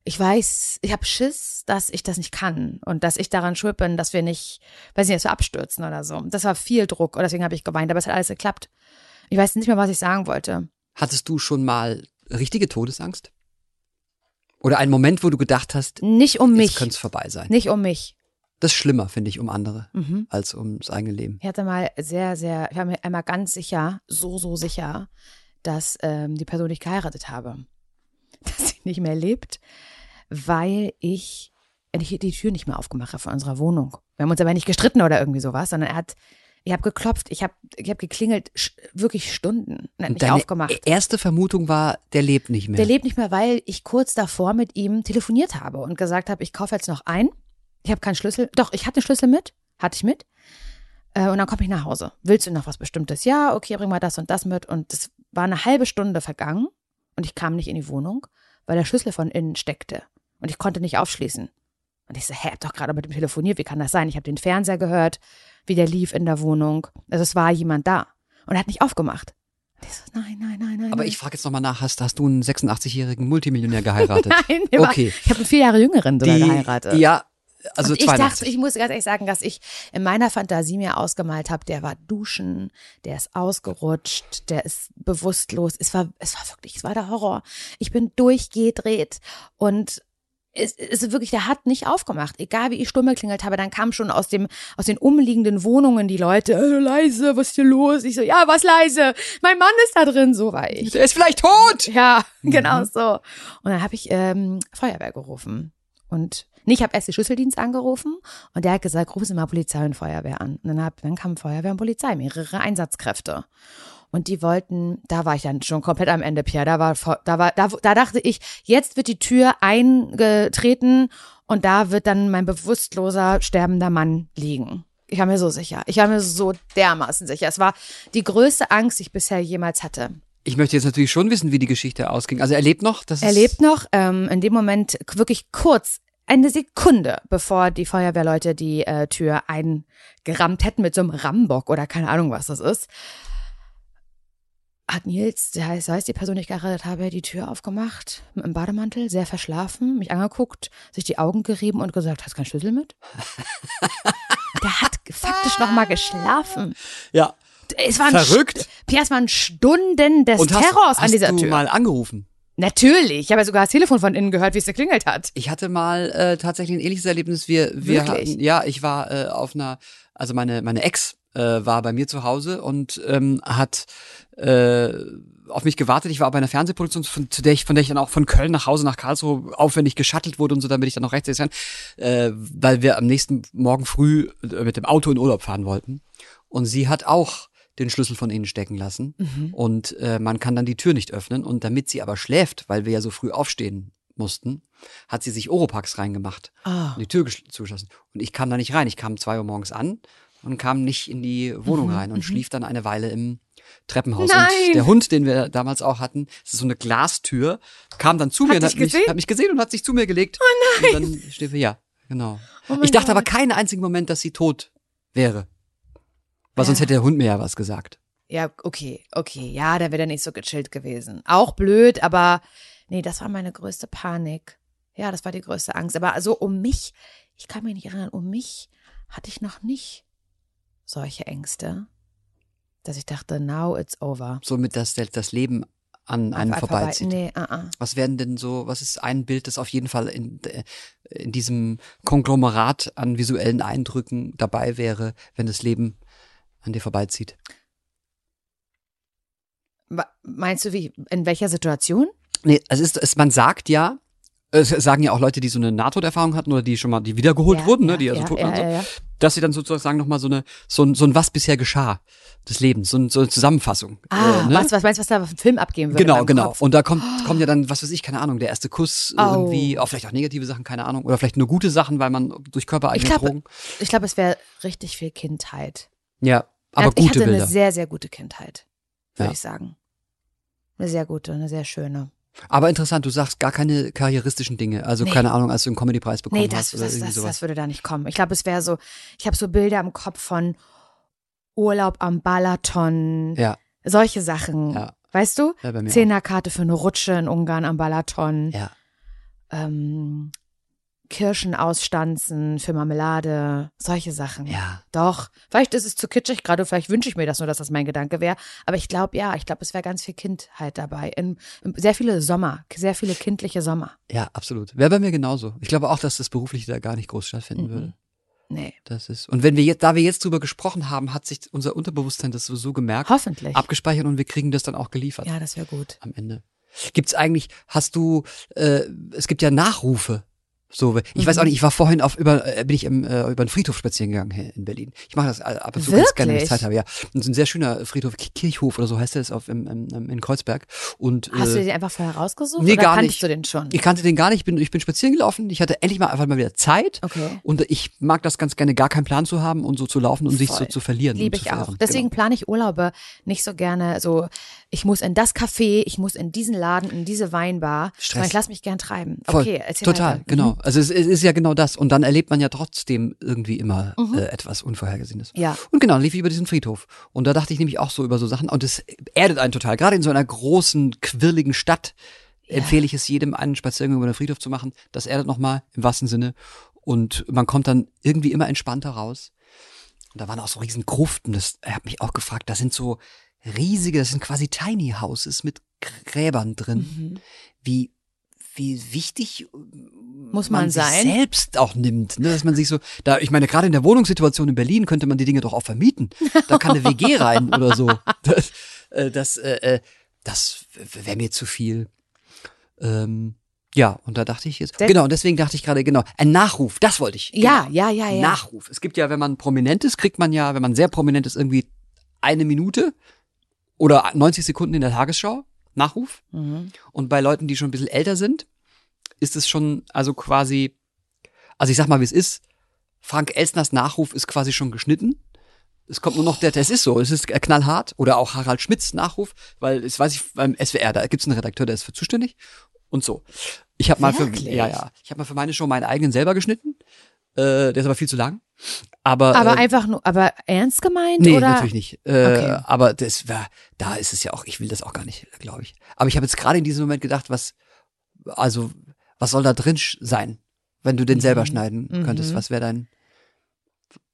ich weiß, ich habe Schiss, dass ich das nicht kann und dass ich daran schuld bin, dass wir nicht, weiß nicht, dass wir abstürzen oder so. Das war viel Druck und deswegen habe ich geweint, aber es hat alles geklappt. Ich weiß nicht mehr, was ich sagen wollte. Hattest du schon mal richtige Todesangst? Oder einen Moment, wo du gedacht hast, Nicht um mich. könnte es vorbei sein? Nicht um mich. Das ist schlimmer, finde ich, um andere, Mhm. als ums eigene Leben. Ich hatte mal sehr, sehr, ich war mir einmal ganz sicher, so, so sicher, dass ähm, die Person, die ich geheiratet habe, dass sie nicht mehr lebt, weil ich ich die Tür nicht mehr aufgemacht habe von unserer Wohnung. Wir haben uns aber nicht gestritten oder irgendwie sowas, sondern er hat, ich habe geklopft, ich habe ich hab geklingelt, wirklich Stunden und hat nicht Deine aufgemacht. erste Vermutung war, der lebt nicht mehr. Der lebt nicht mehr, weil ich kurz davor mit ihm telefoniert habe und gesagt habe, ich kaufe jetzt noch ein. Ich habe keinen Schlüssel. Doch, ich hatte den Schlüssel mit. Hatte ich mit. Äh, und dann komme ich nach Hause. Willst du noch was Bestimmtes? Ja, okay, bring mal das und das mit. Und es war eine halbe Stunde vergangen und ich kam nicht in die Wohnung, weil der Schlüssel von innen steckte. Und ich konnte nicht aufschließen. Und ich so, hä, hab doch gerade mit ihm telefoniert, wie kann das sein? Ich habe den Fernseher gehört, wie der lief in der Wohnung. Also es war jemand da. Und er hat nicht aufgemacht. So, nein, nein, nein, nein. Aber nein. ich frage jetzt nochmal nach, hast, hast du einen 86-jährigen Multimillionär geheiratet? Nein, der war, Okay. ich habe einen vier Jahre jüngeren sogar geheiratet. Ja, also und ich 82. dachte, ich muss ganz ehrlich sagen, dass ich in meiner Fantasie mir ausgemalt habe, der war duschen, der ist ausgerutscht, der ist bewusstlos. Es war, es war wirklich, es war der Horror. Ich bin durchgedreht und es ist wirklich, der hat nicht aufgemacht. Egal wie ich stumm geklingelt habe, dann kamen schon aus dem, aus den umliegenden Wohnungen die Leute, äh, leise, was ist hier los? Ich so, ja, was leise? Mein Mann ist da drin, so war ich. der ist vielleicht tot! Ja, Mhm. genau so. Und dann habe ich ähm, Feuerwehr gerufen. Und nee, ich habe erst den Schlüsseldienst angerufen und der hat gesagt, rufen Sie mal Polizei und Feuerwehr an. Und dann, hab, dann kam Feuerwehr und Polizei, mehrere Einsatzkräfte. Und die wollten, da war ich dann schon komplett am Ende, Pierre. Da war, da war, da, da dachte ich, jetzt wird die Tür eingetreten und da wird dann mein bewusstloser, sterbender Mann liegen. Ich war mir so sicher. Ich war mir so dermaßen sicher. Es war die größte Angst, die ich bisher jemals hatte. Ich möchte jetzt natürlich schon wissen, wie die Geschichte ausging. Also er lebt noch? Das Er lebt noch, ähm, in dem Moment wirklich kurz, eine Sekunde, bevor die Feuerwehrleute die äh, Tür eingerammt hätten mit so einem Rambock oder keine Ahnung, was das ist, hat Nils, der heißt, heißt die Person, die ich geheiratet habe, die Tür aufgemacht, mit einem Bademantel, sehr verschlafen, mich angeguckt, sich die Augen gerieben und gesagt, hast keinen Schlüssel mit? der hat faktisch noch mal geschlafen. Ja. Es waren Verrückt. Es waren Stunden des Und hast, Terrors hast an dieser du Tür. mal angerufen? Natürlich. Ich habe ja sogar das Telefon von innen gehört, wie es geklingelt hat. Ich hatte mal äh, tatsächlich ein ähnliches Erlebnis. Wir, wir Wirklich? hatten, ja, ich war äh, auf einer, also meine meine Ex äh, war bei mir zu Hause und ähm, hat äh, auf mich gewartet. Ich war bei einer Fernsehproduktion, von, zu der ich, von der ich dann auch von Köln nach Hause nach Karlsruhe aufwendig geschattelt wurde und so, damit ich dann noch rechtzeitig sein, äh, weil wir am nächsten Morgen früh äh, mit dem Auto in Urlaub fahren wollten. Und sie hat auch den Schlüssel von innen stecken lassen und äh, man kann dann die Tür nicht öffnen. Und damit sie aber schläft, weil wir ja so früh aufstehen mussten, hat sie sich Oropax reingemacht Ah. und die Tür gesch- zugeschlossen. Und ich kam da nicht rein. Ich kam zwei Uhr morgens an und kam nicht in die Wohnung Mhm, rein und schlief dann eine Weile im Treppenhaus. Nein! Und der Hund, den wir damals auch hatten, das ist so eine Glastür, kam dann zu mir und hat mich, gesehen? hat mich gesehen und hat sich zu mir gelegt. Oh nein! Und dann steht wir, ja, genau. Oh ich dachte Gott. aber keinen einzigen Moment, dass sie tot wäre. Weil sonst Ja. hätte der Hund mir ja was gesagt. Ja, okay, okay. Ja, da wäre er nicht so gechillt gewesen. Auch blöd, aber nee, das war meine größte Panik. Ja, das war die größte Angst. Aber also um mich, ich kann mich nicht erinnern, um mich hatte ich noch nicht solche Ängste, dass ich dachte, now it's over. Somit, dass das Leben an einem Vorbei- vorbeizieht. Nee, uh -uh. Was werden denn so, was ist ein Bild, das auf jeden Fall in, äh, in diesem Konglomerat an visuellen Eindrücken dabei wäre, wenn das Leben an dir vorbeizieht? Meinst du, wie, in welcher Situation? Nee, es ist, es, man sagt ja, es sagen ja auch Leute, die so eine Nahtoderfahrung hatten oder die schon mal, die wiedergeholt Ja, wurden, ja, ne, die also ja, tot ja, waren, ja, ja. dass sie dann sozusagen nochmal so eine, so ein, so ein was bisher geschah des Lebens, so, ein, so eine Zusammenfassung. Ah, äh, ne? was, was meinst du, was da auf dem Film abgehen würde? Genau, genau. Kopf? Und da kommt, kommt ja dann, was weiß ich, keine Ahnung, der erste Kuss Oh. irgendwie, auch vielleicht auch negative Sachen, keine Ahnung, oder vielleicht nur gute Sachen, weil man durch Ich körpereigene glaube, Drogen. ich glaube, es wäre richtig viel Kindheit. Ja, aber ich gute hatte Bilder. eine sehr, sehr gute Kindheit, würde Ja. ich sagen. Eine sehr gute, eine sehr schöne. Aber interessant, du sagst gar keine karrieristischen Dinge. Also Nee. keine Ahnung, als du einen Comedy-Preis bekommen Nee, das, hast oder das, irgendwie das, sowas. das würde da nicht kommen. Ich glaube, es wäre so, ich habe so Bilder im Kopf von Urlaub am Balaton, ja, solche Sachen. Ja. Weißt du? ja. Zehnerkarte für eine Rutsche in Ungarn am Balaton. Ja, Ähm, Kirschen ausstanzen für Marmelade, solche Sachen. ja. Doch, vielleicht ist es zu kitschig gerade, vielleicht wünsche ich mir das nur, dass das mein Gedanke wäre. Aber ich glaube, ja, ich glaube, es wäre ganz viel Kindheit dabei. In, in, sehr viele Sommer, sehr viele kindliche Sommer. Ja, absolut. Wäre bei mir genauso. Ich glaube auch, dass das berufliche da gar nicht groß stattfinden Mhm. würde. Nee, Das ist. Und wenn wir jetzt, da wir jetzt drüber gesprochen haben, hat sich unser Unterbewusstsein das so gemerkt, hoffentlich. abgespeichert und wir kriegen das dann auch geliefert Ja, das wäre gut. am Ende. Gibt's eigentlich, hast du, äh, es gibt ja Nachrufe. So, ich weiß Mhm. auch nicht, ich war vorhin auf über, äh, bin ich im, äh, über den Friedhof spazieren gegangen hier in Berlin. Ich mache das äh, ab und zu ganz gerne, wenn ich? Zeit habe, ja. Und ist ein sehr schöner Friedhof, Ki- Kirchhof oder so heißt das auf im, im, in Kreuzberg. Und Hast du äh, den einfach vorher rausgesucht? nee, oder gar kanntest nicht. du den schon? ich kannte den gar nicht, ich bin, ich bin spazieren gelaufen, ich hatte endlich mal einfach mal wieder Zeit. Okay. Und ich mag das ganz gerne, gar keinen Plan zu haben und so zu laufen und sich so Voll. zu verlieren. Liebe ich auch. Deswegen Genau. plane ich Urlaube nicht so gerne so, ich muss in das Café, ich muss in diesen Laden, in diese Weinbar. Stress. Ich lasse mich gern treiben. Voll. Okay, erzähl Total, weiter. genau. Mhm. Also es, es ist ja genau das. Und dann erlebt man ja trotzdem irgendwie immer äh, etwas Unvorhergesehenes. Ja. Und genau, lief ich über diesen Friedhof. Und da dachte ich nämlich auch so über so Sachen. Und es erdet einen total. Gerade in so einer großen, quirligen Stadt empfehle ich es jedem, einen Spaziergang über den Friedhof zu machen. Das erdet nochmal im wahrsten Sinne. Und man kommt dann irgendwie immer entspannter raus. Und da waren auch so riesen Gruften. Das er hat mich auch gefragt. Da sind so riesige, das sind quasi Tiny Houses mit Gräbern drin. Mhm. Wie wie wichtig Muss man sich sein. selbst auch nimmt, ne? dass man sich so, da ich meine gerade in der Wohnungssituation in Berlin könnte man die Dinge doch auch vermieten. Da kann eine WG rein oder so. Das, äh, das, äh, äh, das wäre mir zu viel. Ähm, ja, und da dachte ich jetzt, Der- genau, und deswegen dachte ich gerade, genau, ein Nachruf, das wollte ich. Ja, genau. ja, ja, ja. Nachruf. Es gibt ja, wenn man prominent ist, kriegt man ja, wenn man sehr prominent ist, irgendwie eine Minute oder 90 Sekunden in der Tagesschau. Nachruf. Mhm. Und bei Leuten, die schon ein bisschen älter sind, ist es schon, also quasi, also ich sag mal, wie es ist. Frank Elstners Nachruf ist quasi schon geschnitten. Es kommt nur noch der, es ist so, es ist knallhart. Oder auch Harald Schmidts Nachruf, weil, es weiß ich, beim SWR, da gibt's einen Redakteur, der ist für zuständig. Und so. Ich habe mal für, ja, ja, ich habe mal für meine Show meinen eigenen selber geschnitten. Äh, der ist aber viel zu lang. Aber, Aber äh, einfach nur, aber ernst gemeint Nee, oder? natürlich nicht. Äh, Okay. Aber das war, da ist es ja auch, ich will das auch gar nicht, glaube ich. Aber ich habe jetzt gerade in diesem Moment gedacht, was, also, was soll da drin sein, wenn du den selber schneiden Mhm. könntest? Was wäre dein,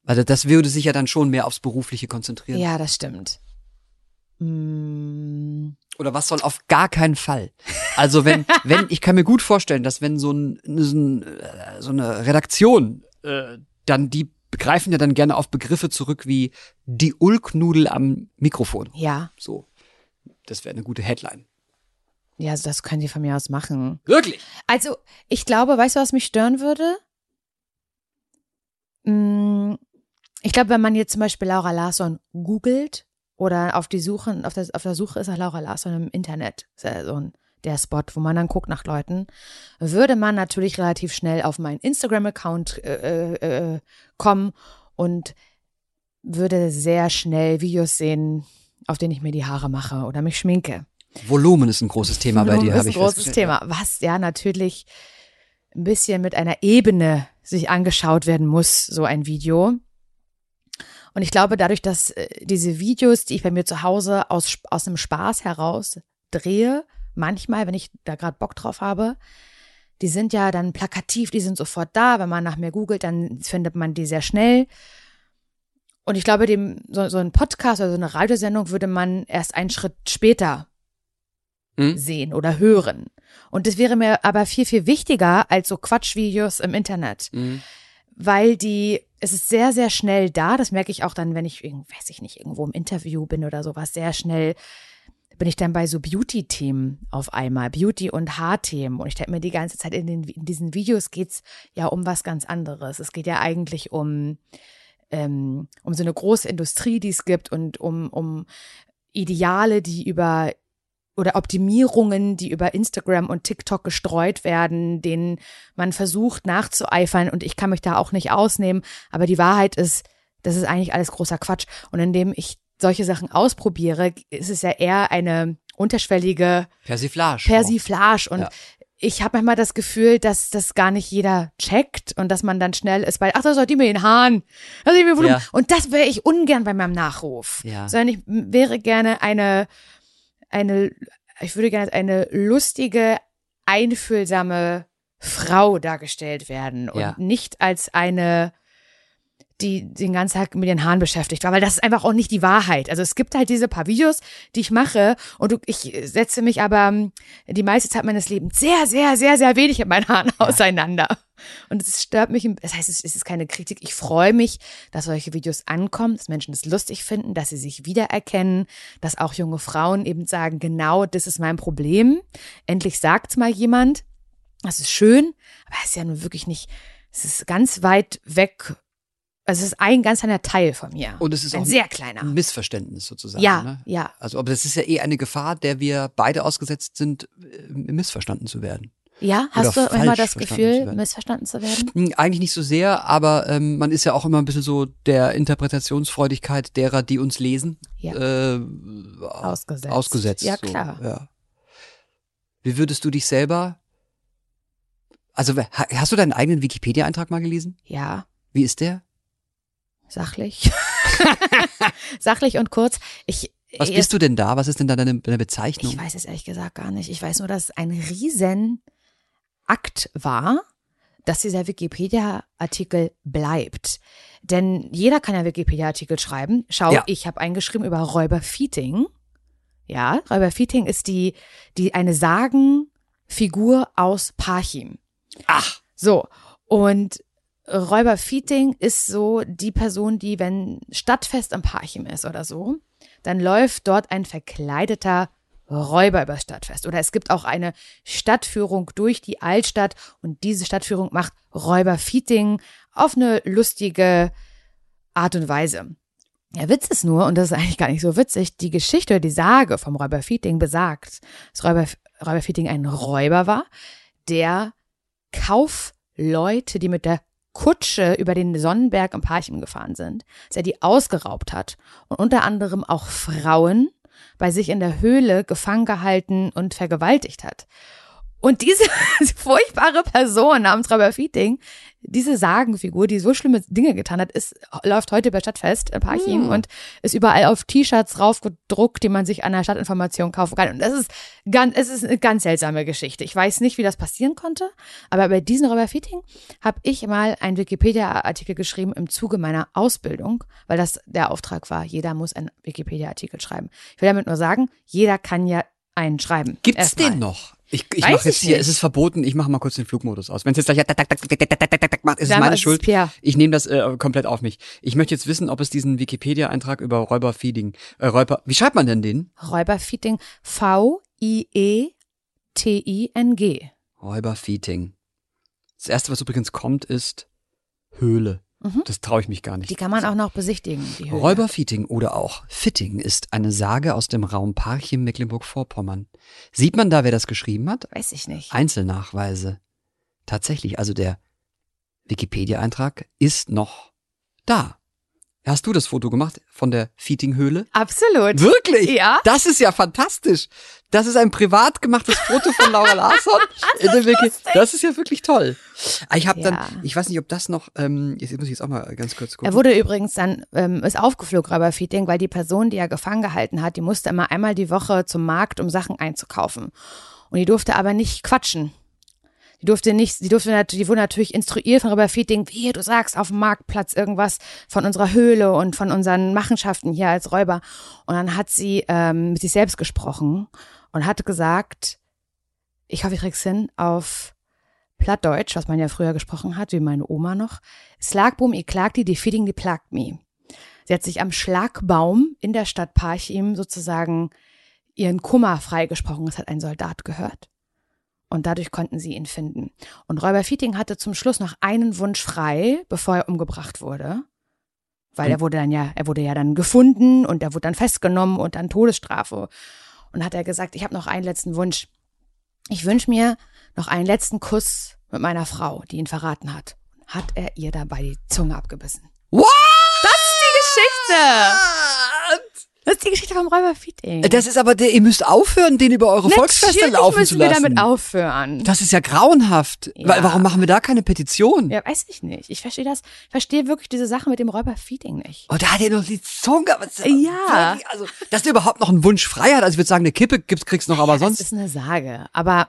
also das würde sich ja dann schon mehr aufs Berufliche konzentrieren. Ja, das stimmt. Mm, Oder was soll auf gar keinen Fall? Also wenn, wenn, ich kann mir gut vorstellen, dass wenn so, ein, so, ein, äh, so eine Redaktion, äh, dann die greifen ja dann gerne auf Begriffe zurück wie die Ulknudel am Mikrofon. ja, So. Das wäre eine gute Headline. ja, also das können die von mir aus machen. Wirklich? Also, ich glaube, weißt du, was mich stören würde? Mm, Ich glaube, wenn man jetzt zum Beispiel Laura Larsson googelt oder auf die Suche, auf der, auf der Suche ist nach Laura Larsson im Internet, ist ja so ein, der Spot, wo man dann guckt nach Leuten, würde man natürlich relativ schnell auf meinen Instagram-Account äh, äh, äh, kommen und würde sehr schnell Videos sehen, auf denen ich mir die Haare mache oder mich schminke. Volumen ist ein großes Thema bei dir, ist habe ein ich großes festgestellt. Thema, was ja natürlich ein bisschen mit einer Ebene sich angeschaut werden muss, so ein Video. Und ich glaube, dadurch, dass äh, diese Videos, die ich bei mir zu Hause aus, aus einem Spaß heraus drehe, manchmal, wenn ich da gerade Bock drauf habe, die sind ja dann plakativ, die sind sofort da. Wenn man nach mir googelt, dann findet man die sehr schnell. Und ich glaube, dem, so, so ein Podcast oder so eine Radiosendung würde man erst einen Schritt später Hm? sehen oder hören. Und das wäre mir aber viel, viel wichtiger als so Quatschvideos im Internet. Mhm. Weil die, es ist sehr, sehr schnell da. Das merke ich auch dann, wenn ich, weiß ich nicht, irgendwo im Interview bin oder sowas. Sehr schnell bin ich dann bei so Beauty-Themen auf einmal. Beauty- und Haarthemen. Und ich denke mir die ganze Zeit, in, den, in diesen Videos geht's ja um was ganz anderes. Es geht ja eigentlich um, ähm, um so eine große Industrie, die es gibt und um, um Ideale, die über oder Optimierungen, die über Instagram und TikTok gestreut werden, denen man versucht nachzueifern und ich kann mich da auch nicht ausnehmen, aber die Wahrheit ist, das ist eigentlich alles großer Quatsch und indem ich solche Sachen ausprobiere, ist es ja eher eine unterschwellige Persiflage. Persiflage und Ja. ich habe manchmal das Gefühl, dass das gar nicht jeder checkt und dass man dann schnell ist bei, ach, das hat die mit den Haaren. Das hat die mit Volumen. Ja. Und das wäre ich ungern bei meinem Nachruf. Ja. Sondern ich wäre gerne eine, eine, ich würde gerne als eine lustige, einfühlsame Frau dargestellt werden und Ja. nicht als eine, die den ganzen Tag mit den Haaren beschäftigt war, weil das ist einfach auch nicht die Wahrheit. Also es gibt halt diese paar Videos, die ich mache und du, ich setze mich aber ähm, die meiste Zeit meines Lebens sehr, sehr, sehr, sehr wenig mit meinen Haaren auseinander. Und es stört mich, das heißt, es ist keine Kritik. Ich freue mich, dass solche Videos ankommen, dass Menschen es lustig finden, dass sie sich wiedererkennen, dass auch junge Frauen eben sagen, genau das ist mein Problem. Endlich sagt's mal jemand. Das ist schön, aber es ist ja nun wirklich nicht, es ist ganz weit weg. Also es ist ein ganz kleiner Teil von mir. Und es ist ein auch sehr kleiner. ein Missverständnis sozusagen. Ja, Ne? ja. Also, aber das ist ja eh eine Gefahr, der wir beide ausgesetzt sind, äh, missverstanden zu werden. Ja, hast Oder du immer das Gefühl, missverstanden zu werden? Hm, Eigentlich nicht so sehr, aber ähm, man ist ja auch immer ein bisschen so der Interpretationsfreudigkeit derer, die uns lesen, Ja. äh, Ausgesetzt. ausgesetzt. Ja, so, klar. Ja. Wie würdest du dich selber, also ha- hast du deinen eigenen Wikipedia-Eintrag mal gelesen? Ja, Wie ist der? Sachlich. sachlich und kurz. Ich, Was bist du denn da? Was ist denn da deine, deine Bezeichnung? Ich weiß es ehrlich gesagt gar nicht. Ich weiß nur, dass es ein riesen Akt war, dass dieser Wikipedia-Artikel bleibt. Denn jeder kann ja Wikipedia-Artikel schreiben. Schau, Ja. ich habe eingeschrieben über Räuber Feating. Ja, Räuber Feating ist die, die eine Sagenfigur aus Parchim. Ach, So, und Räuber Feating ist so die Person, die, wenn Stadtfest am Parchim ist oder so, dann läuft dort ein verkleideter Räuber übers Stadtfest. Oder es gibt auch eine Stadtführung durch die Altstadt und diese Stadtführung macht Räuber Feating auf eine lustige Art und Weise. Der Witz ist nur, und das ist eigentlich gar nicht so witzig, die Geschichte oder die Sage vom Räuber Feating besagt, dass Räuber, Räuber Feating ein Räuber war, der Kaufleute, die mit der Kutsche über den Sonnenberg im Parchim gefahren sind, dass er die ausgeraubt hat und unter anderem auch Frauen bei sich in der Höhle gefangen gehalten und vergewaltigt hat. Und diese furchtbare Person namens Robert Feating, diese Sagenfigur, die so schlimme Dinge getan hat, ist, läuft heute bei Stadtfest in Parchim Hm. und ist überall auf T-Shirts raufgedruckt, die man sich an der Stadtinformation kaufen kann. Und das ist ganz, es ist eine ganz seltsame Geschichte. Ich weiß nicht, wie das passieren konnte, aber bei diesem Robert Feating habe ich mal einen Wikipedia-Artikel geschrieben im Zuge meiner Ausbildung, weil das der Auftrag war. Jeder muss einen Wikipedia-Artikel schreiben. Ich will damit nur sagen, jeder kann ja einen schreiben. gibt's Erstmal. den noch? Ich, ich mache jetzt hier, es ist verboten, ich mache mal kurz den Flugmodus aus. Wenn es jetzt gleich macht, ist es meine Schuld. Ich nehme das äh, komplett auf mich. Ich möchte jetzt wissen, ob es diesen Wikipedia-Eintrag über Räuber Feeding, äh, Räuber, wie schreibt man denn den? Räuber Feeding, V-I-E-T-I-N-G. Räuber Feeding. Das erste, was übrigens kommt, ist Höhle. Das traue ich mich gar nicht. Die kann man auch noch besichtigen, die Höhle. Räuberfitting oder auch Fitting ist eine Sage aus dem Raum Parchim Mecklenburg-Vorpommern. Sieht man da, wer das geschrieben hat? Weiß ich nicht. Einzelnachweise. Tatsächlich, also der Wikipedia-Eintrag ist noch da. Hast du das Foto gemacht von der Feeding-Höhle? Absolut. Wirklich? Ja. Das ist ja fantastisch. Das ist ein privat gemachtes Foto von Laura Larsson. Der Wiki. das ist ja wirklich toll. Ah, Ich habe Ja. dann, ich weiß nicht, ob das noch, ähm, jetzt muss ich jetzt auch mal ganz kurz gucken. Er wurde übrigens dann, ähm, ist aufgeflogen, Räuberfeeding, weil die Person, die er gefangen gehalten hat, die musste immer einmal die Woche zum Markt, um Sachen einzukaufen. Und die durfte aber nicht quatschen. Die durfte nicht, die durfte natürlich, die wurde natürlich instruiert von Räuberfeeding, wie du sagst, auf dem Marktplatz irgendwas von unserer Höhle und von unseren Machenschaften hier als Räuber. Und dann hat sie ähm, mit sich selbst gesprochen und hat gesagt, ich hoffe, ich krieg's hin, auf Plattdeutsch, was man ja früher gesprochen hat, wie meine Oma noch. Slagboom, ihr klagt die, die feeding, die plagt me. Sie hat sich am Schlagbaum in der Stadt Parchim sozusagen ihren Kummer freigesprochen. Das hat ein Soldat gehört. Und dadurch konnten sie ihn finden. Und Räuber Fieting hatte zum Schluss noch einen Wunsch frei, bevor er umgebracht wurde. Weil er wurde dann ja, er wurde ja dann gefunden und er wurde dann festgenommen und dann Todesstrafe. Und hat er gesagt, ich habe noch einen letzten Wunsch. Ich wünsche mir noch einen letzten Kuss mit meiner Frau, die ihn verraten hat. Hat er ihr dabei die Zunge abgebissen. What? Geschichte! Das ist die Geschichte vom Räuber Fieting. Das ist aber der, ihr müsst aufhören, den über eure Volksfeste Natürlich laufen müssen zu wir lassen. damit aufhören. Das ist ja grauenhaft. Ja. Warum machen wir da keine Petition? Ja, weiß ich nicht. Ich verstehe das, verstehe wirklich diese Sache mit dem Räuber Feeding nicht. Oh, da hat er noch die Zunge. Was, Ja. Also, dass der überhaupt noch einen Wunsch frei hat. Also, ich würde sagen, eine Kippe gibt's, kriegst noch, aber Das sonst. ist eine Sage. Aber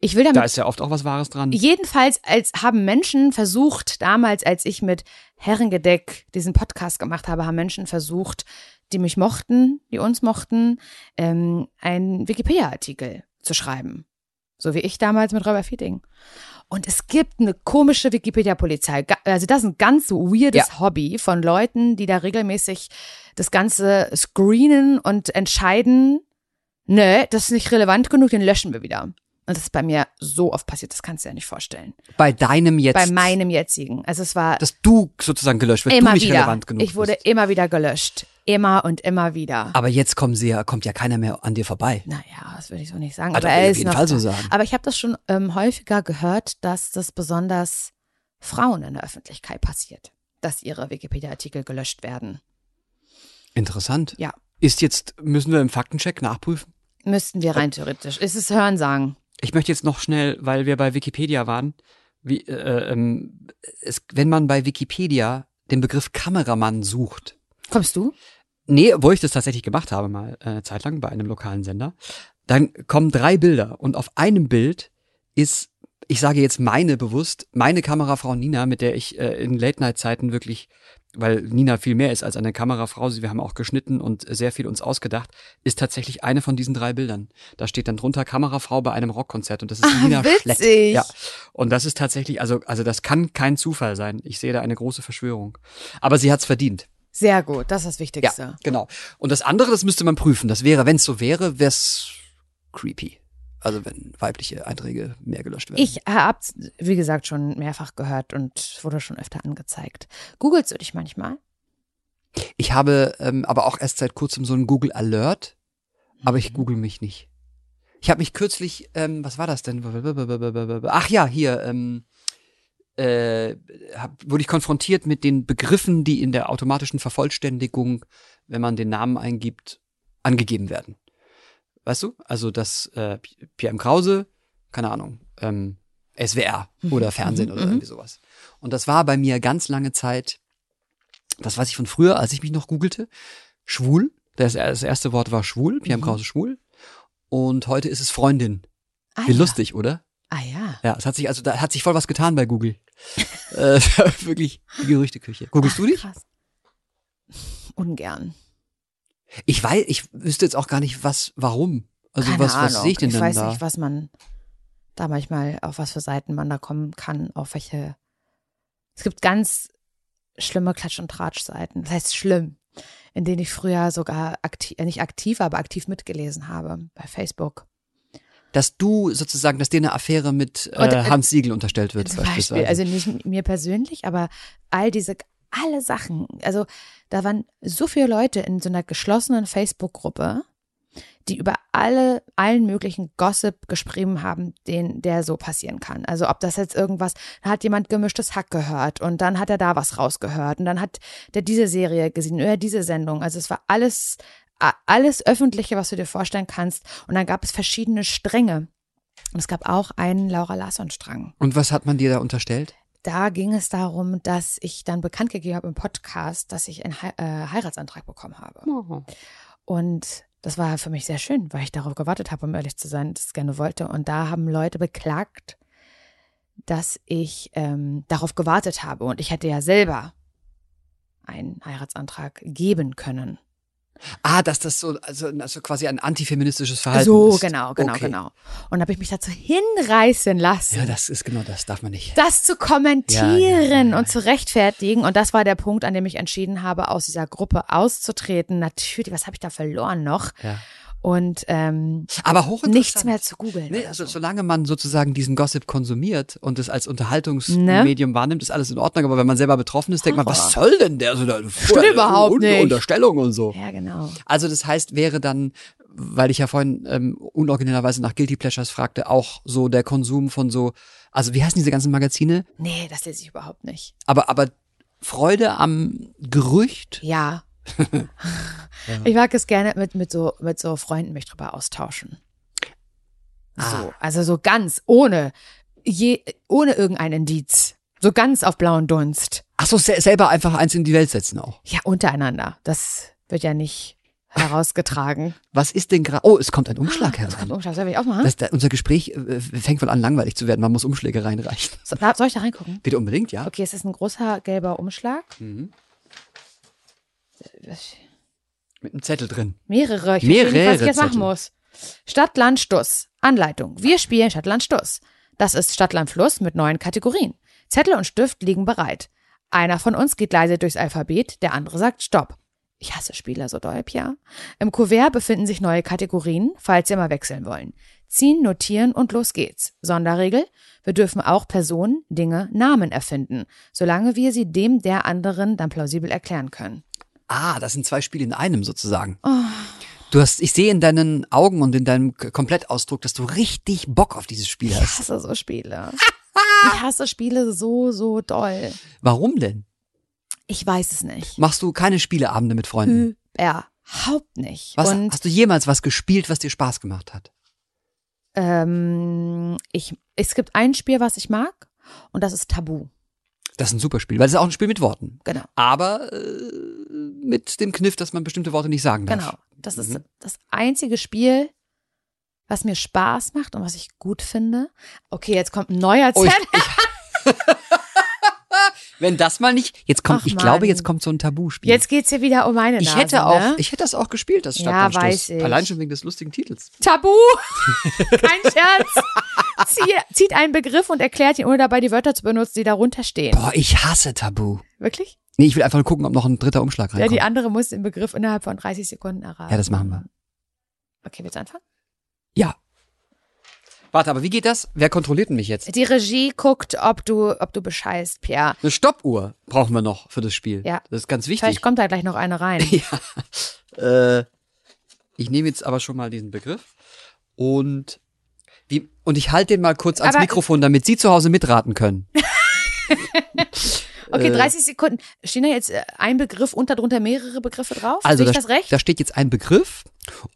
ich will damit Da ist ja oft auch was Wahres dran. Jedenfalls als haben Menschen versucht, damals, als ich mit Herrengedeck diesen Podcast gemacht habe, haben Menschen versucht, die mich mochten, die uns mochten, ähm, einen Wikipedia-Artikel zu schreiben. So wie ich damals mit Räuber Fieting. Und es gibt eine komische Wikipedia-Polizei. Also das ist ein ganz weirdes Hobby von Leuten, die da regelmäßig das Ganze screenen und entscheiden, ne, das ist nicht relevant genug, den löschen wir wieder. Und das ist bei mir so oft passiert, das kannst du dir ja nicht vorstellen. Bei deinem jetzt. Bei meinem jetzigen. Also es war Dass du sozusagen gelöscht wirst, immer du nicht wieder. relevant genug ich wurde bist. immer wieder gelöscht. Immer und immer wieder. Aber jetzt kommen sie ja, kommt ja keiner mehr an dir vorbei. Naja, das würde ich so nicht sagen. Also, aber er auf jeden Fall so sagen. Aber ich habe das schon ähm, häufiger gehört, dass das besonders Frauen in der Öffentlichkeit passiert, dass ihre Wikipedia-Artikel gelöscht werden. Interessant. Ja. Ist jetzt, müssen wir im Faktencheck nachprüfen? Müssten wir rein theoretisch. Ist es Hörensagen? Ich möchte jetzt noch schnell, weil wir bei Wikipedia waren, wie, äh, ähm, es, wenn man bei Wikipedia den Begriff Kameramann sucht, Kommst du? Nee, wo ich das tatsächlich gemacht habe, mal äh, eine Zeit lang bei einem lokalen Sender. Dann kommen drei Bilder und auf einem Bild ist, ich sage jetzt meine bewusst, meine Kamerafrau Nina, mit der ich äh, in Late-Night-Zeiten wirklich, weil Nina viel mehr ist als eine Kamerafrau, sie- wir haben auch geschnitten und sehr viel uns ausgedacht, ist tatsächlich eine von diesen drei Bildern. Da steht dann drunter Kamerafrau bei einem Rockkonzert und das ist Ah, Nina witzig. Schlett. Ja. Und das ist tatsächlich, also, also das kann kein Zufall sein. Ich sehe da eine große Verschwörung. Aber sie hat's verdient. Sehr gut, das ist das Wichtigste. Ja, genau. Und das andere, das müsste man prüfen. Das wäre, wenn es so wäre, wär's creepy. Also wenn weibliche Einträge mehr gelöscht werden. Ich habe wie gesagt, schon mehrfach gehört und wurde schon öfter angezeigt. Googlest du dich manchmal? Ich habe ähm, aber auch erst seit kurzem so einen Google Alert, aber ich google mich nicht. Ich habe mich kürzlich, ähm, was war das denn? Ach ja, hier, ähm, äh, hab, wurde ich konfrontiert mit den Begriffen, die in der automatischen Vervollständigung, wenn man den Namen eingibt, angegeben werden. Weißt du? Also das äh, Pierre M. Krause, keine Ahnung, ähm, SWR oder Fernsehen oder irgendwie sowas. Und das war bei mir ganz lange Zeit, das weiß ich von früher, als ich mich noch googelte, schwul. Das, das erste Wort war schwul, Pierre M. Krause schwul. Und heute ist es Freundin. Ah, Wie ja. lustig, oder? Ah ja. Ja, es hat sich also da hat sich voll was getan bei Google. äh, wirklich die Gerüchteküche. Googlest du dich? Krass. Ungern. Ich weiß, ich wüsste jetzt auch gar nicht, was, warum. Also Keine was, Ahnung. was sehe ich denn ich weiß da? nicht, was man da manchmal, auf was für Seiten man da kommen kann, auf welche. Es gibt ganz schlimme Klatsch- und Tratsch-Seiten. Das heißt schlimm, in denen ich früher sogar aktiv, nicht aktiv, aber aktiv mitgelesen habe bei Facebook. Dass du sozusagen, dass dir eine Affäre mit äh, Und, äh, Hans Siegel unterstellt wird, Zum beispielsweise. Beispiel, also nicht mir persönlich, aber all diese, alle Sachen. Also da waren so viele Leute in so einer geschlossenen Facebook-Gruppe, die über alle, allen möglichen Gossip geschrieben haben, den, der so passieren kann. Also ob das jetzt irgendwas, da hat jemand gemischtes Hack gehört und dann hat er da was rausgehört und dann hat der diese Serie gesehen oder diese Sendung. Also es war alles, alles Öffentliche, was du dir vorstellen kannst. Und dann gab es verschiedene Stränge. Und es gab auch einen Laura Larsson-Strang. Und was hat man dir da unterstellt? Da ging es darum, dass ich dann bekannt gegeben habe im Podcast, dass ich einen He äh, Heiratsantrag bekommen habe. Oh. Und das war für mich sehr schön, weil ich darauf gewartet habe, um ehrlich zu sein, das gerne wollte. Und da haben Leute beklagt, dass ich ähm, darauf gewartet habe. Und ich hätte ja selber einen Heiratsantrag geben können. Ah, dass das so, also, also quasi ein antifeministisches Verhalten so, ist. genau, genau, okay. genau. Und habe ich mich dazu hinreißen lassen. Ja, das ist genau das, darf man nicht. das zu kommentieren ja, ja, ja. und zu rechtfertigen. Und das war der Punkt, an dem ich entschieden habe, aus dieser Gruppe auszutreten. Natürlich, was habe ich da verloren noch? Ja. Und ähm, Aber hochinteressant. nichts mehr zu googeln. Nee, also so. solange man sozusagen diesen Gossip konsumiert und es als Unterhaltungsmedium wahrnimmt, ist alles in Ordnung. Aber wenn man selber betroffen ist, denkt man, was soll denn der? So eine Stimmt überhaupt Un nicht. Unterstellung und so. Ja, genau. Also das heißt, wäre dann, weil ich ja vorhin ähm, unoriginellerweise nach Guilty Pleasures fragte, auch so der Konsum von so, also wie heißen diese ganzen Magazine? Nee, das lese ich überhaupt nicht. Aber, aber Freude am Gerücht? Ja. Ich mag es gerne mit, mit, so, mit so Freunden mich drüber austauschen. So, Ah. also so ganz ohne, je, ohne irgendein Indiz. So ganz auf blauen Dunst. Ach so, se selber einfach eins in die Welt setzen auch. Ja, untereinander. Das wird ja nicht herausgetragen. Was ist denn gerade? Oh, es kommt ein Umschlag Das kommt herein. Umschlag. Soll ich auch machen? Das, da, unser Gespräch äh, fängt wohl an langweilig zu werden. Man muss Umschläge reinreichen. So, soll ich da reingucken? Bitte unbedingt, ja? Okay, es ist ein großer gelber Umschlag. Mhm. Mit einem Zettel drin. Mehrere. Ich Mehrere nicht, was ich jetzt machen muss. Stadt, Land, Stuss. Anleitung. Wir spielen Stadt, Land, Stuss. Das ist Stadt, Land, Fluss mit neuen Kategorien. Zettel und Stift liegen bereit. Einer von uns geht leise durchs Alphabet, der andere sagt Stopp. Ich hasse Spieler so doll, Pia. Im Kuvert befinden sich neue Kategorien, falls ihr mal wechseln wollen. Ziehen, notieren und los geht's. Sonderregel. Wir dürfen auch Personen, Dinge, Namen erfinden, solange wir sie dem der anderen dann plausibel erklären können. Ah, das sind zwei Spiele in einem sozusagen. Oh. Du hast, ich sehe in deinen Augen und in deinem Komplettausdruck, dass du richtig Bock auf dieses Spiel Ich hast. hasse so Spiele. Ich hasse Spiele so, so doll. Warum denn? Ich weiß es nicht. Machst du keine Spieleabende mit Freunden? Überhaupt nicht. Was, Und hast du jemals was gespielt, was dir Spaß gemacht hat? ähm, ich, es gibt ein Spiel, was ich mag, und das ist Tabu. Das ist ein super Spiel, weil es ist auch ein Spiel mit Worten. Genau. Aber äh, mit dem Kniff, dass man bestimmte Worte nicht sagen darf. Genau. Das ist Mhm. das einzige Spiel, was mir Spaß macht und was ich gut finde. Okay, jetzt kommt ein neuer Oh, ich, Zettel. ich, wenn das mal nicht, jetzt kommt, Ach, ich glaube, Mann. jetzt kommt so ein Tabuspiel. Jetzt geht's hier wieder um meine ich Nase, hätte auch, ne? ich hätte das auch gespielt, das Ja, Stadtlandstoß. weiß ich. Allein schon wegen des lustigen Titels. Tabu! Kein Scherz. Zieht, zieht einen Begriff und erklärt ihn, ohne dabei die Wörter zu benutzen, die darunter stehen. Boah, ich hasse Tabu. Wirklich? Nee, ich will einfach nur gucken, ob noch ein dritter Umschlag Ja, reinkommt. die andere muss den Begriff innerhalb von 30 Sekunden erraten. Ja, das machen wir. Okay, willst du anfangen? Ja. Warte, aber wie geht das? Wer kontrolliert denn mich jetzt? Die Regie guckt, ob du, ob du bescheißt, Pierre. Eine Stoppuhr brauchen wir noch für das Spiel. Ja. Das ist ganz wichtig. Vielleicht kommt da gleich noch eine rein. Äh, ich nehme jetzt aber schon mal diesen Begriff und wie, und ich halte den mal kurz ans Aber- Mikrofon, damit Sie zu Hause mitraten können. Okay, Äh. 30 Sekunden. Stehen da jetzt äh, ein Begriff und darunter mehrere Begriffe drauf? Also da, das recht? da steht jetzt ein Begriff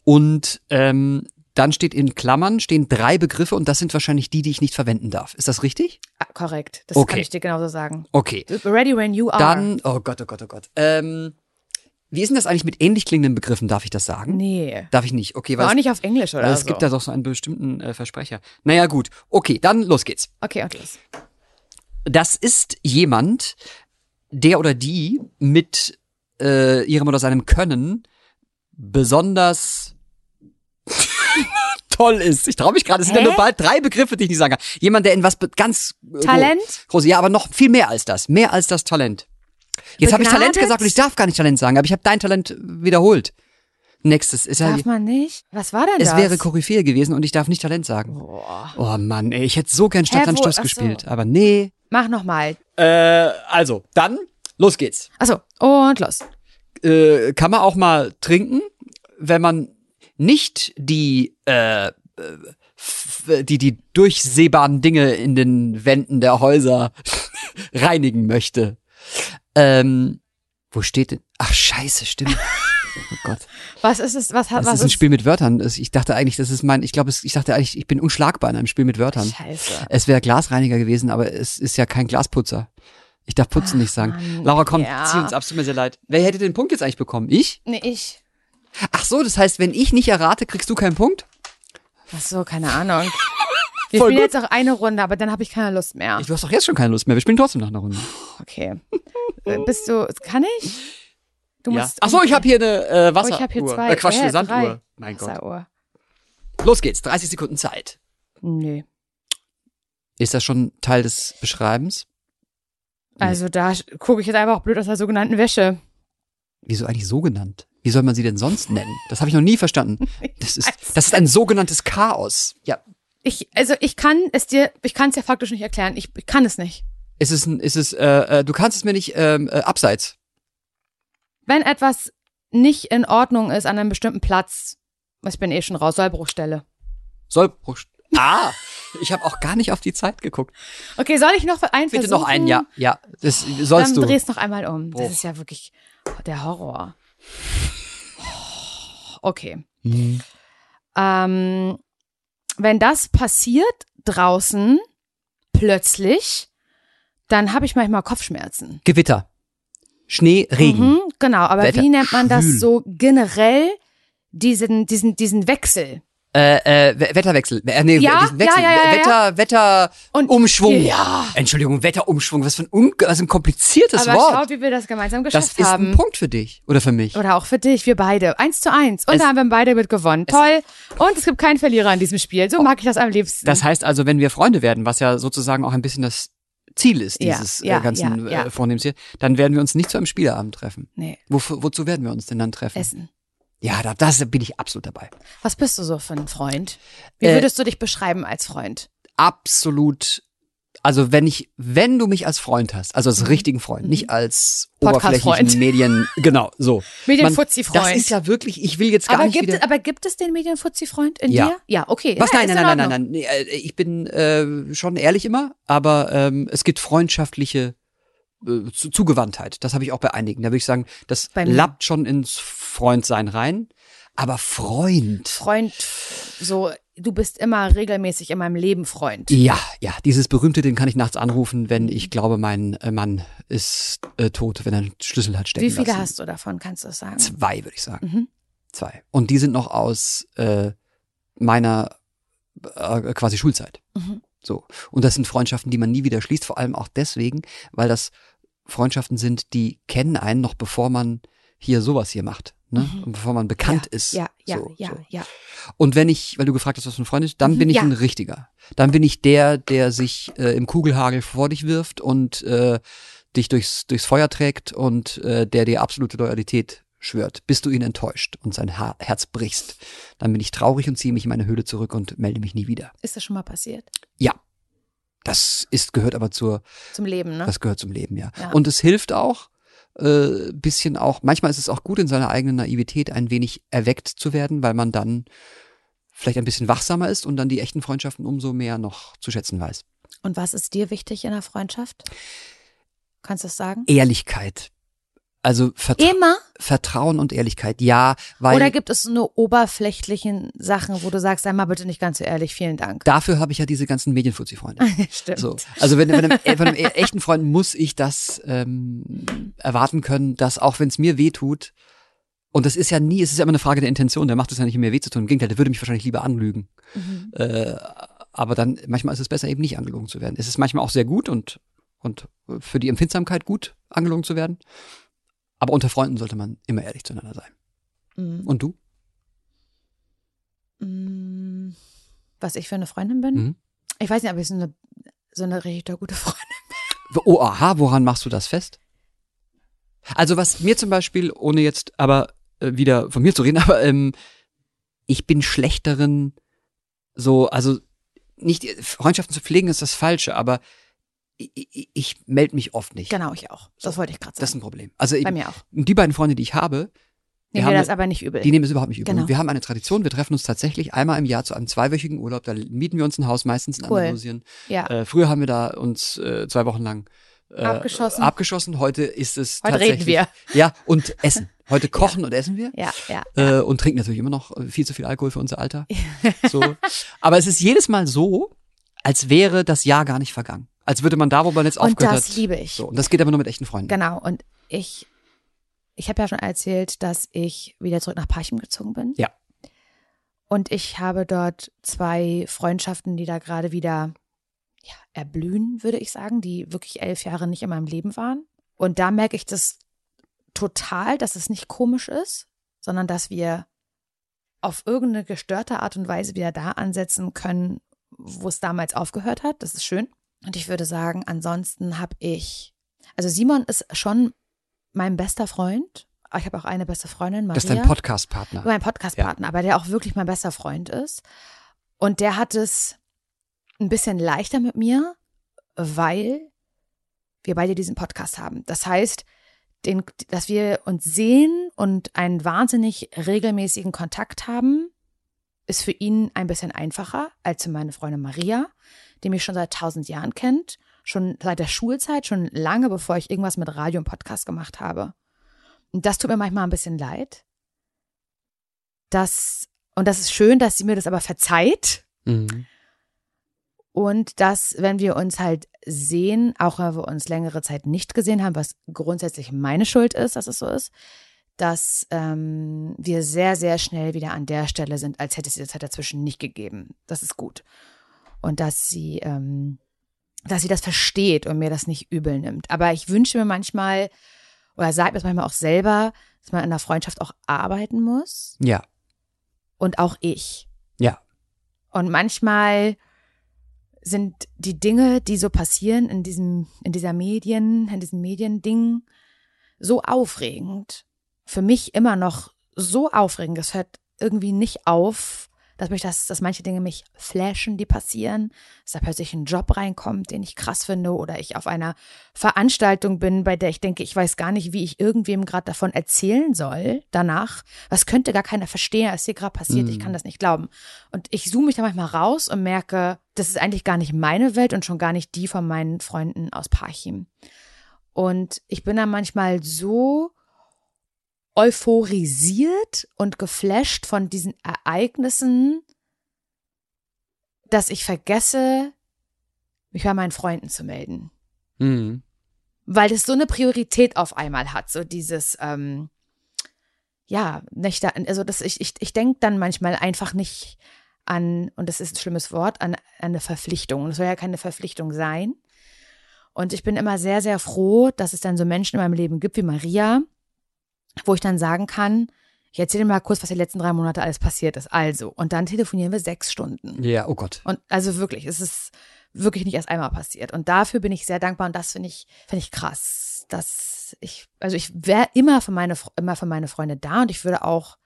und ähm, dann steht in Klammern stehen drei Begriffe und das sind wahrscheinlich die, die ich nicht verwenden darf. Ist das richtig? ah, korrekt. Das Okay. kann ich dir genauso sagen. Okay. Ready when you are. Dann, oh Gott, oh Gott, oh Gott. Ähm, wie ist denn das eigentlich mit ähnlich klingenden Begriffen? Darf ich das sagen? Nee. Darf ich nicht. Okay, weil War auch nicht auf Englisch oder weil es so. gibt da doch so einen bestimmten äh, Versprecher. Naja, gut. Okay, dann los geht's. okay, und los. Das ist jemand, der oder die mit äh, ihrem oder seinem Können besonders toll ist. Ich traue mich gerade. Es sind ja nur bald drei Begriffe, die ich nicht sagen kann. Jemand, der in was ganz äh, Talent? groß, ja, aber noch viel mehr als das. Mehr als das Talent. Jetzt habe ich Talent gesagt und ich darf gar nicht Talent sagen, aber ich habe dein Talent wiederholt. Nächstes ist ja, Darf man nicht? Was war denn es das? wäre Koryphäe gewesen und ich darf nicht Talent sagen. Boah. Oh Mann, ey, ich hätte so gern wo- ach so. gespielt, aber nee. Mach nochmal. Äh, also, dann, los geht's. Achso, und los. Äh, kann man auch mal trinken, wenn man nicht die, äh, äh, die, die durchsehbaren Dinge in den Wänden der Häuser reinigen möchte. Ähm, wo steht denn? Ach, scheiße, stimmt. Oh Gott. Was ist es? Was hat Das was ist ein Spiel mit Wörtern. Das- Ich dachte eigentlich, das ist mein, ich glaube, ich dachte eigentlich, ich bin unschlagbar in einem Spiel mit Wörtern. Scheiße. Es wäre Glasreiniger gewesen, aber es ist ja kein Glasputzer. Ich darf putzen nicht sagen. Mann, Laura, komm, ja. zieh uns ab, es tut mir sehr leid. Wer hätte den Punkt jetzt eigentlich bekommen? Ich? Nee, ich. Ach so, das heißt, wenn ich nicht errate, kriegst du keinen Punkt? Ach so, keine Ahnung. Wir Voll spielen gut. jetzt auch eine Runde, aber dann habe ich keine Lust mehr. Ich, du hast doch jetzt schon keine Lust mehr. Wir spielen trotzdem nach einer Runde. Okay. Äh, Bist du, kann ich? Du Ja. musst. Ach so, ich habe hier eine äh, Oh, Wasseruhr. ich habe hier zwei. Äh, Quatsch, äh, eine Sanduhr. drei. Mein Gott. Wasseruhr. Los geht's, 30 Sekunden Zeit. Nö. Ist das schon Teil des Beschreibens? Also da gucke ich jetzt einfach auch blöd aus der sogenannten Wäsche. Wieso eigentlich so genannt? Wie soll man sie denn sonst nennen? Das habe ich noch nie verstanden. Das ist, das ist ein sogenanntes Chaos. Ja. Ich, also ich kann es dir, ich kann es dir faktisch nicht erklären. Ich, ich kann es nicht. Ist es, ein, ist es, äh, äh, du kannst es mir nicht ähm, äh, abseits. Wenn etwas nicht in Ordnung ist an einem bestimmten Platz, ich bin eh schon raus, Sollbruchstelle. Sollbruch. Ah, ich habe auch gar nicht auf die Zeit geguckt. Okay, soll ich noch einen Bitte versuchen? noch einen, ja, ja. Das sollst Dann du. dreh's noch einmal um. Das ist ja wirklich der Horror. Okay. Hm. Ähm, wenn das passiert draußen plötzlich, dann habe ich manchmal Kopfschmerzen. Gewitter. Schnee, Regen. Mhm, genau, aber Wetter. wie nennt man das so generell? Diesen, diesen, diesen Wechsel. Äh, äh, We- Wetterwechsel. Äh, nee, Ja, diesen Wechsel. ja, ja, ja, Wetter, Wetter, Und- Umschwung. Ja. Entschuldigung, Wetterumschwung. Was für ein, un was ein kompliziertes aber Wort. schaut, wie wir das gemeinsam das geschafft ist haben. ein Punkt für dich oder für mich. Oder auch für dich, wir beide. Eins zu eins. Und Es- da haben wir beide mit gewonnen. Toll. Und es gibt keinen Verlierer in diesem Spiel. So mag ich das am liebsten. Das heißt also, wenn wir Freunde werden, was ja sozusagen auch ein bisschen das Ziel ist Ja, dieses ja, äh, ganzen ja, ja. Äh, Vornehmens hier, dann werden wir uns nicht zu einem Spieleabend treffen. nee, Wo, wozu werden wir uns denn dann treffen? Essen. Ja, da das bin ich absolut dabei. Was bist du so für ein Freund? Wie Äh, würdest du dich beschreiben als Freund? Absolut. Also wenn ich, wenn du mich als Freund hast, also als richtigen Freund, nicht als Mhm. Podcast-Freund. oberflächlichen Medien, genau, so. Medienfuzzi-Freund. Das ist ja wirklich, ich will jetzt gar aber nicht gibt, wieder. aber gibt es den Medienfuzzi-Freund in Ja. dir? Ja, okay. Was? Ja, Nein, nein, in nein, nein, nein, Nee, äh, Ich bin äh, schon ehrlich immer, aber ähm, es gibt freundschaftliche äh, Zu Zugewandtheit. Das habe ich auch bei einigen. Da würde ich sagen, das lappt schon ins Freundsein rein. Aber Freund. Freund, so, du bist immer regelmäßig in meinem Leben Freund. Ja, ja, dieses berühmte, den kann ich nachts anrufen, wenn ich glaube, mein äh, Mann ist äh, tot, wenn er einen Schlüssel hat stecken Wie viele lassen. hast du davon, kannst du es sagen? Zwei, würde ich sagen. Mhm. Zwei. Und die sind noch aus äh, meiner äh, quasi Schulzeit. Mhm. So. Und das sind Freundschaften, die man nie wieder schließt, vor allem auch deswegen, weil das Freundschaften sind, die kennen einen noch bevor man hier sowas hier macht. Ne? Und bevor man bekannt ja, ist. Ja, ja, so, ja, so. ja. Und wenn ich, weil du gefragt hast, was für ein Freund ist, dann Mhm, bin ich ja. ein richtiger. Dann bin ich der, der sich äh, im Kugelhagel vor dich wirft und äh, dich durchs, durchs Feuer trägt und äh, der dir absolute Loyalität schwört, bis du ihn enttäuscht und sein ha Herz brichst. Dann bin ich traurig und ziehe mich in meine Höhle zurück und melde mich nie wieder. Ist das schon mal passiert? Ja. Das ist, gehört aber zur, Zum Leben, ne? das gehört zum Leben, ja. Ja. Und es hilft auch, äh, bisschen auch, manchmal ist es auch gut, in seiner eigenen Naivität ein wenig erweckt zu werden, weil man dann vielleicht ein bisschen wachsamer ist und dann die echten Freundschaften umso mehr noch zu schätzen weiß. Und was ist dir wichtig in der Freundschaft? Kannst du das sagen? Ehrlichkeit. Also Vertra Immer? Vertrauen und Ehrlichkeit, ja, weil Oder gibt es nur oberflächlichen Sachen, wo du sagst, sei mal bitte nicht ganz so ehrlich, vielen Dank. dafür habe ich ja diese ganzen Medienfuzzi-Freunde. Stimmt. So. Also wenn, wenn einem, äh, von einem e- echten Freund muss ich das ähm, erwarten können, dass auch wenn es mir weh tut, und das ist ja nie, es ist ja immer eine Frage der Intention, der macht es ja nicht, um mir weh zu tun. Im Gegenteil, der würde mich wahrscheinlich lieber anlügen. Mhm. Äh, aber dann, manchmal ist es besser, eben nicht angelogen zu werden. Es ist manchmal auch sehr gut und, und für die Empfindsamkeit gut, angelogen zu werden. Aber unter Freunden sollte man immer ehrlich zueinander sein. Mhm. Und du? Mm, Was ich für eine Freundin bin? Mhm. Ich weiß nicht, ob ich so eine, so eine richtig gute Freundin Oh, aha, woran machst du das fest? Also was mir zum Beispiel, ohne jetzt aber äh, wieder von mir zu reden, aber ähm, ich bin schlecht darin, so, also nicht Freundschaften zu pflegen ist das Falsche, aber ich, ich, ich melde mich oft nicht. Genau, ich auch. Das wollte ich gerade Das ist sagen. ein Problem. Also Bei eben, mir auch. die beiden Freunde, die ich habe, Nehmen wir das eine- aber nicht übel. Die nehmen es überhaupt nicht übel. Genau. Wir haben eine Tradition, wir treffen uns tatsächlich einmal im Jahr zu einem zweiwöchigen Urlaub. Da mieten wir uns ein Haus, meistens in Cool. Andalusien. ja. Äh, früher haben wir da uns äh, zwei Wochen lang äh, Abgeschossen. abgeschossen. Heute ist es Heute tatsächlich. reden wir. Ja, und essen. Heute kochen und essen wir. ja, ja. Äh, und trinken natürlich immer noch äh, viel zu viel Alkohol für unser Alter. So. Aber es ist jedes Mal so, als wäre das Jahr gar nicht vergangen. Als würde man da, wo man jetzt Und aufgehört das hat. liebe ich. So. Und das geht aber nur mit echten Freunden. Genau. Und ich, ich habe ja schon erzählt, dass ich wieder zurück nach Parchim gezogen bin. Ja. Und ich habe dort zwei Freundschaften, die da gerade wieder ja, erblühen, würde ich sagen, die wirklich elf Jahre nicht in meinem Leben waren. Und da merke ich das total, dass es nicht komisch ist, sondern dass wir auf irgendeine gestörte Art und Weise wieder da ansetzen können, wo es damals aufgehört hat. Das ist schön. Und ich würde sagen, ansonsten habe ich, also Simon ist schon mein bester Freund. Ich habe auch eine beste Freundin, Maria. Das ist dein Podcast-Partner. Mein Podcast-Partner, aber der auch wirklich mein bester Freund ist. Und der hat es ein bisschen leichter mit mir, weil wir beide diesen Podcast haben. Das heißt, den, dass wir uns sehen und einen wahnsinnig regelmäßigen Kontakt haben, ist für ihn ein bisschen einfacher als für meine Freundin Maria, die mich schon seit tausend Jahren kennt, schon seit der Schulzeit, schon lange bevor ich irgendwas mit Radio und Podcast gemacht habe. Und das tut mir manchmal ein bisschen leid. Das, und das ist schön, dass sie mir das aber verzeiht. Mhm. Und dass, wenn wir uns halt sehen, auch wenn wir uns längere Zeit nicht gesehen haben, was grundsätzlich meine Schuld ist, dass es so ist, dass ähm, wir sehr, sehr schnell wieder an der Stelle sind, als hätte es diese Zeit dazwischen nicht gegeben. Das ist gut. Und dass sie, ähm, dass sie das versteht und mir das nicht übel nimmt. Aber ich wünsche mir manchmal, oder sage mir das manchmal auch selber, dass man in der Freundschaft auch arbeiten muss. Ja. Und auch ich. Ja. Und manchmal sind die Dinge, die so passieren in diesem, in dieser Medien, in diesem Mediending, so aufregend. Für mich immer noch so aufregend. Es hört irgendwie nicht auf, dass mich das, dass manche Dinge mich flashen, die passieren, dass da plötzlich ein Job reinkommt, den ich krass finde, oder ich auf einer Veranstaltung bin, bei der ich denke, ich weiß gar nicht, wie ich irgendwem gerade davon erzählen soll danach. Was könnte gar keiner verstehen, was hier gerade passiert. Ich kann das nicht glauben. Und ich zoome mich da manchmal raus und merke, das ist eigentlich gar nicht meine Welt und schon gar nicht die von meinen Freunden aus Parchim. Und ich bin da manchmal so euphorisiert und geflasht von diesen Ereignissen, dass ich vergesse, mich bei meinen Freunden zu melden. Mhm. Weil es so eine Priorität auf einmal hat, so dieses, ähm, ja, nicht da, also das, ich, ich, ich denke dann manchmal einfach nicht an, und das ist ein schlimmes Wort, an, an eine Verpflichtung. Und es soll ja keine Verpflichtung sein. Und ich bin immer sehr, sehr froh, dass es dann so Menschen in meinem Leben gibt wie Maria, wo ich dann sagen kann, ich erzähle mal kurz, was die letzten drei Monate alles passiert ist. Also, und dann telefonieren wir sechs Stunden. Ja, oh Gott. Und also wirklich, es ist wirklich nicht erst einmal passiert. Und dafür bin ich sehr dankbar und das finde ich, finde ich krass. Dass ich, also ich wäre immer für meine, immer für meine Freunde da und ich würde auch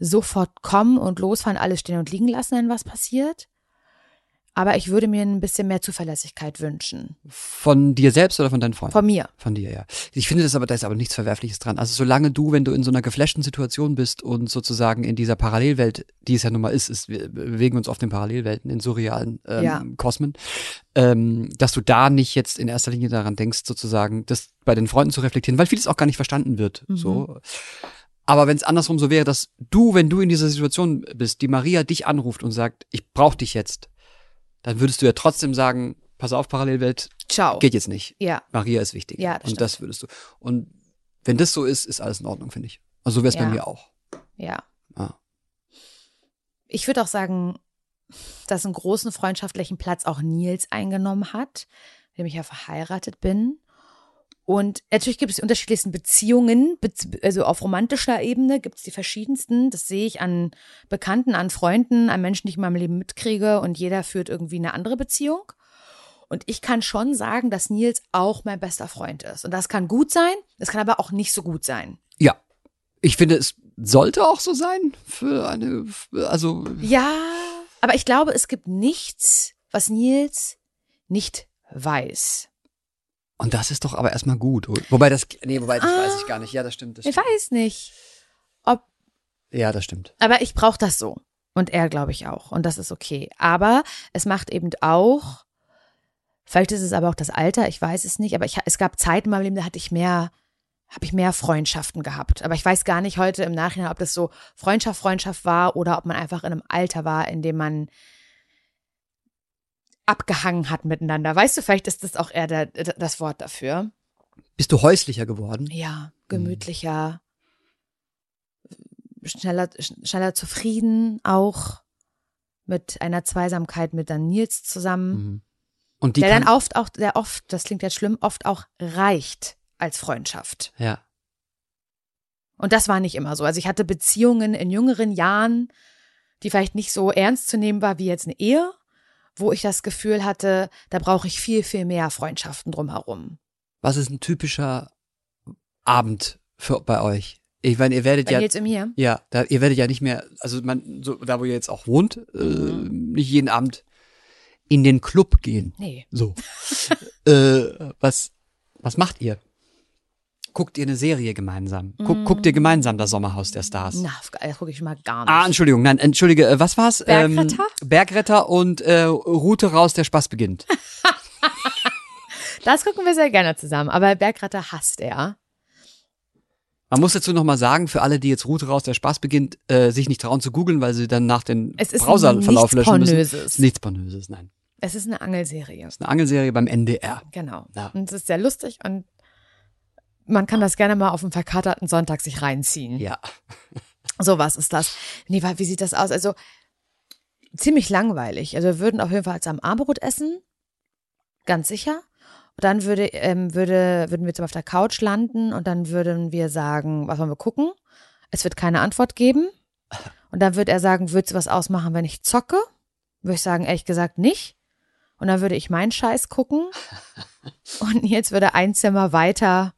sofort kommen und losfahren, alles stehen und liegen lassen, wenn was passiert. Aber ich würde mir ein bisschen mehr Zuverlässigkeit wünschen. Von dir selbst oder von deinen Freunden? Von mir. Von dir, ja. Ich finde das aber, da ist aber nichts Verwerfliches dran. Also solange du, wenn du in so einer geflashten Situation bist und sozusagen in dieser Parallelwelt, die es ja nun mal ist, ist wir bewegen uns auf den Parallelwelten, in surrealen ähm, Ja. Kosmen, ähm, dass du da nicht jetzt in erster Linie daran denkst, sozusagen, das bei den Freunden zu reflektieren, weil vieles auch gar nicht verstanden wird. Mhm. So. Aber wenn es andersrum so wäre, dass du, wenn du in dieser Situation bist, die Maria dich anruft und sagt, ich brauche dich jetzt, dann würdest du ja trotzdem sagen, pass auf, Parallelwelt, Ciao. geht jetzt nicht. Ja. Maria ist wichtig. Ja, das und das würdest du. Und wenn das so ist, ist alles in Ordnung, finde ich. Also so wäre es bei Ja. mir auch. Ja. Ah. Ich würde auch sagen, dass einen großen freundschaftlichen Platz auch Nils eingenommen hat, mit dem ich ja verheiratet bin. Und natürlich gibt es die unterschiedlichsten Beziehungen, bez- also auf romantischer Ebene gibt es die verschiedensten. Das sehe ich an Bekannten, an Freunden, an Menschen, die ich in meinem Leben mitkriege und jeder führt irgendwie eine andere Beziehung. Und ich kann schon sagen, dass Nils auch mein bester Freund ist. Und das kann gut sein, das kann aber auch nicht so gut sein. Ja. Ich finde, es sollte auch so sein für eine, also Ja, aber ich glaube, es gibt nichts, was Nils nicht weiß. Und das ist doch aber erstmal gut. Wobei das, nee, wobei das Ah. weiß ich gar nicht. Ja, das stimmt. Das Ich stimmt. weiß nicht, ob Ja, das stimmt. Aber ich brauche das so. Und er, glaube ich, auch. Und das ist okay. Aber es macht eben auch, vielleicht ist es aber auch das Alter, ich weiß es nicht, aber ich, es gab Zeiten in meinem Leben, da hatte ich mehr, habe ich mehr Freundschaften gehabt. Aber ich weiß gar nicht heute im Nachhinein, ob das so Freundschaft, Freundschaft war oder ob man einfach in einem Alter war, in dem man abgehangen hat miteinander. Weißt du, vielleicht ist das auch eher der, das Wort dafür. Bist du häuslicher geworden? Ja, gemütlicher, schneller, schneller zufrieden, auch mit einer Zweisamkeit mit dann Nils zusammen. Mhm. Und die der dann oft auch, der oft, das klingt jetzt schlimm, oft auch reicht als Freundschaft. Ja. Und das war nicht immer so. Also ich hatte Beziehungen in jüngeren Jahren, die vielleicht nicht so ernst zu nehmen war wie jetzt eine Ehe, wo ich das Gefühl hatte, da brauche ich viel, viel mehr Freundschaften drumherum. Was ist ein typischer Abend für bei euch? Ich meine, ihr werdet Bei ja Nils und mir. Ja, da, ihr werdet ja nicht mehr, also man, so, da wo ihr jetzt auch wohnt, äh, Mhm. nicht jeden Abend in den Club gehen. Nee. So. äh, was, was macht ihr? Guckt ihr eine Serie gemeinsam? Guck, Guckt ihr gemeinsam das Sommerhaus der Stars? Na, das gucke ich mal gar nicht. Ah, Entschuldigung, nein, entschuldige, äh, was war's? Bergretter? Ähm, Bergretter und äh, Route raus, der Spaß beginnt. Das gucken wir sehr gerne zusammen. Aber Bergratter hasst er. Man muss dazu nochmal sagen, für alle, die jetzt Route raus, der Spaß beginnt, äh, sich nicht trauen zu googeln, weil sie dann nach den Es ist Browserverlauf nichts löschen müssen. Pornöses. Nichts Pornöses, nein. Es ist eine Angelserie. Das ist eine Angelserie beim NDR. Genau. Ja. Und es ist sehr lustig und man kann das gerne mal auf einen verkaterten Sonntag sich reinziehen. Ja. Sowas ist das. Nee, wie sieht das aus? Also ziemlich langweilig. Also wir würden auf jeden Fall am Abendbrot essen. Ganz sicher. Und dann würde, ähm, würde, würden wir jetzt auf der Couch landen und dann würden wir sagen, was wollen wir gucken? Es wird keine Antwort geben. Und dann würde er sagen, würdest du was ausmachen, wenn ich zocke? Würde ich sagen, ehrlich gesagt nicht. Und dann würde ich meinen Scheiß gucken. Und jetzt würde ein Zimmer weiter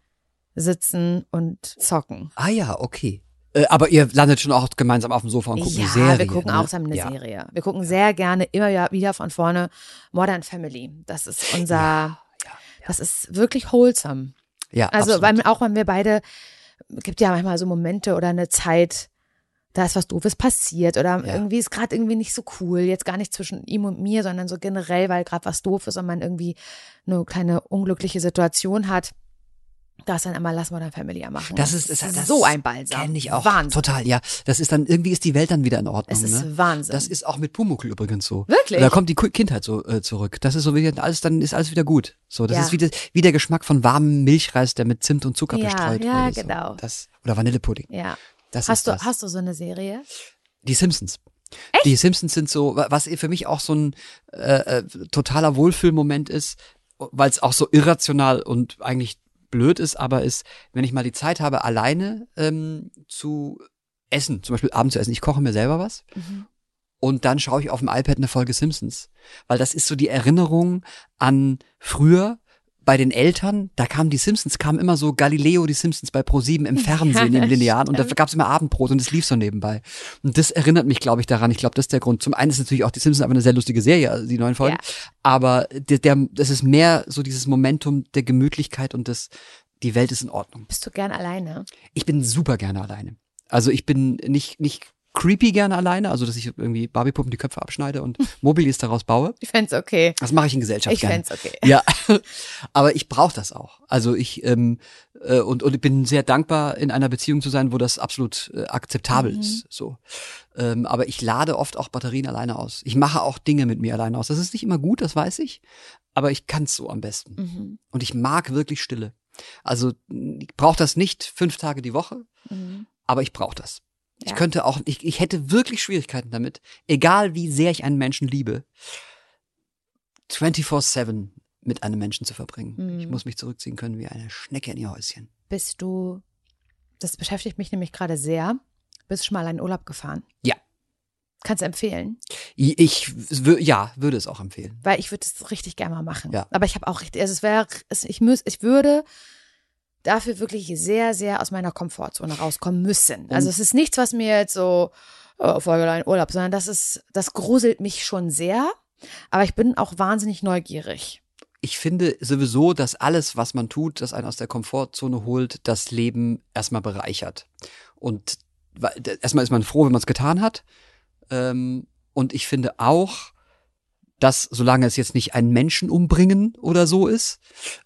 sitzen und zocken. Ah ja, okay. Äh, aber ihr landet schon auch gemeinsam auf dem Sofa und guckt ja, eine Serie. wir gucken ne? auch zusammen eine ja. Serie. Wir gucken sehr gerne immer ja wieder von vorne Modern Family. Das ist unser, Ja, das ist wirklich wholesome. ja, Also, weil auch wenn wir beide, gibt ja manchmal so Momente oder eine Zeit, da ist was Doofes passiert oder Ja. irgendwie ist gerade irgendwie nicht so cool. Jetzt gar nicht zwischen ihm und mir, sondern so generell, weil gerade was doof ist und man irgendwie eine kleine unglückliche Situation hat. Da ist dann immer Lass Modern Family ja machen. das ist, ist das so ein Balsam. Kenn ich auch. Wahnsinn. Total, ja. Das ist dann, irgendwie ist die Welt dann wieder in Ordnung. Es ist ne? Wahnsinn. Das ist auch mit Pumuckl übrigens so. Wirklich? Da kommt die Kindheit so äh, zurück. Das ist so wieder alles, dann ist alles wieder gut. So, das Ja. ist wie, das, wie der Geschmack von warmem Milchreis, der mit Zimt und Zucker Ja, bestreut ja, wurde. So. genau. Das, oder Vanillepudding. ja. Das Hast ist du, das. hast du so eine Serie? Die Simpsons. Die Simpsons sind so, wa- was für mich auch so ein äh, äh, totaler Wohlfühlmoment ist, weil es auch so irrational und eigentlich blöd ist, aber ist, wenn ich mal die Zeit habe, alleine ähm, zu essen, zum Beispiel abends zu essen. Ich koche mir selber was und dann schaue ich auf dem iPad eine Folge Simpsons, weil das ist so die Erinnerung an früher. Bei den Eltern, da kamen die Simpsons, kamen immer so Galileo, die Simpsons bei Pro7 im Fernsehen, im Linearen und da gab es immer Abendbrot und es lief so nebenbei. Und das erinnert mich, glaube ich, daran. Ich glaube, das ist der Grund. Zum einen ist natürlich auch die Simpsons aber eine sehr lustige Serie, also die neuen Folgen. Ja. Aber der, der, das ist mehr so dieses Momentum der Gemütlichkeit und des, die Welt ist in Ordnung. Bist du gern alleine? Ich bin super gerne alleine. Also ich bin nicht, nicht creepy gerne alleine, also dass ich irgendwie Barbiepuppen die Köpfe abschneide und Mobilis daraus baue. Ich fänd's okay. Das mache ich in Gesellschaft Ich fänd's okay. Ja, aber ich brauche das auch. Also ich ähm, äh, und und ich bin sehr dankbar in einer Beziehung zu sein, wo das absolut äh, akzeptabel Mhm. ist. So, ähm, aber ich lade oft auch Batterien alleine aus. Ich mache auch Dinge mit mir alleine aus. Das ist nicht immer gut, das weiß ich, aber ich kann's so am besten. Mhm. Und ich mag wirklich Stille. Also ich brauche das nicht fünf Tage die Woche, Mhm. aber ich brauche das. Ich Ja. könnte auch, ich, ich hätte wirklich Schwierigkeiten damit, egal wie sehr ich einen Menschen liebe, 24-7 mit einem Menschen zu verbringen. Mhm. Ich muss mich zurückziehen können wie eine Schnecke in ihr Häuschen. Bist du, das beschäftigt mich nämlich gerade sehr, bist du schon mal in Urlaub gefahren? Ja. Kannst du empfehlen? Ich, ich ja, würde es auch empfehlen. Weil ich würde es richtig gerne mal machen. Ja. Aber ich habe auch richtig, also es wäre, ich ich würde dafür wirklich sehr, sehr aus meiner Komfortzone rauskommen müssen. Also es ist nichts, was mir jetzt so, oh, Folge in Urlaub, sondern das ist, das gruselt mich schon sehr. Aber ich bin auch wahnsinnig neugierig. Ich finde sowieso, dass alles, was man tut, das einen aus der Komfortzone holt, das Leben erstmal bereichert. Und erstmal ist man froh, wenn man es getan hat. Ähm, und ich finde auch, dass solange es jetzt nicht einen Menschen umbringen oder so ist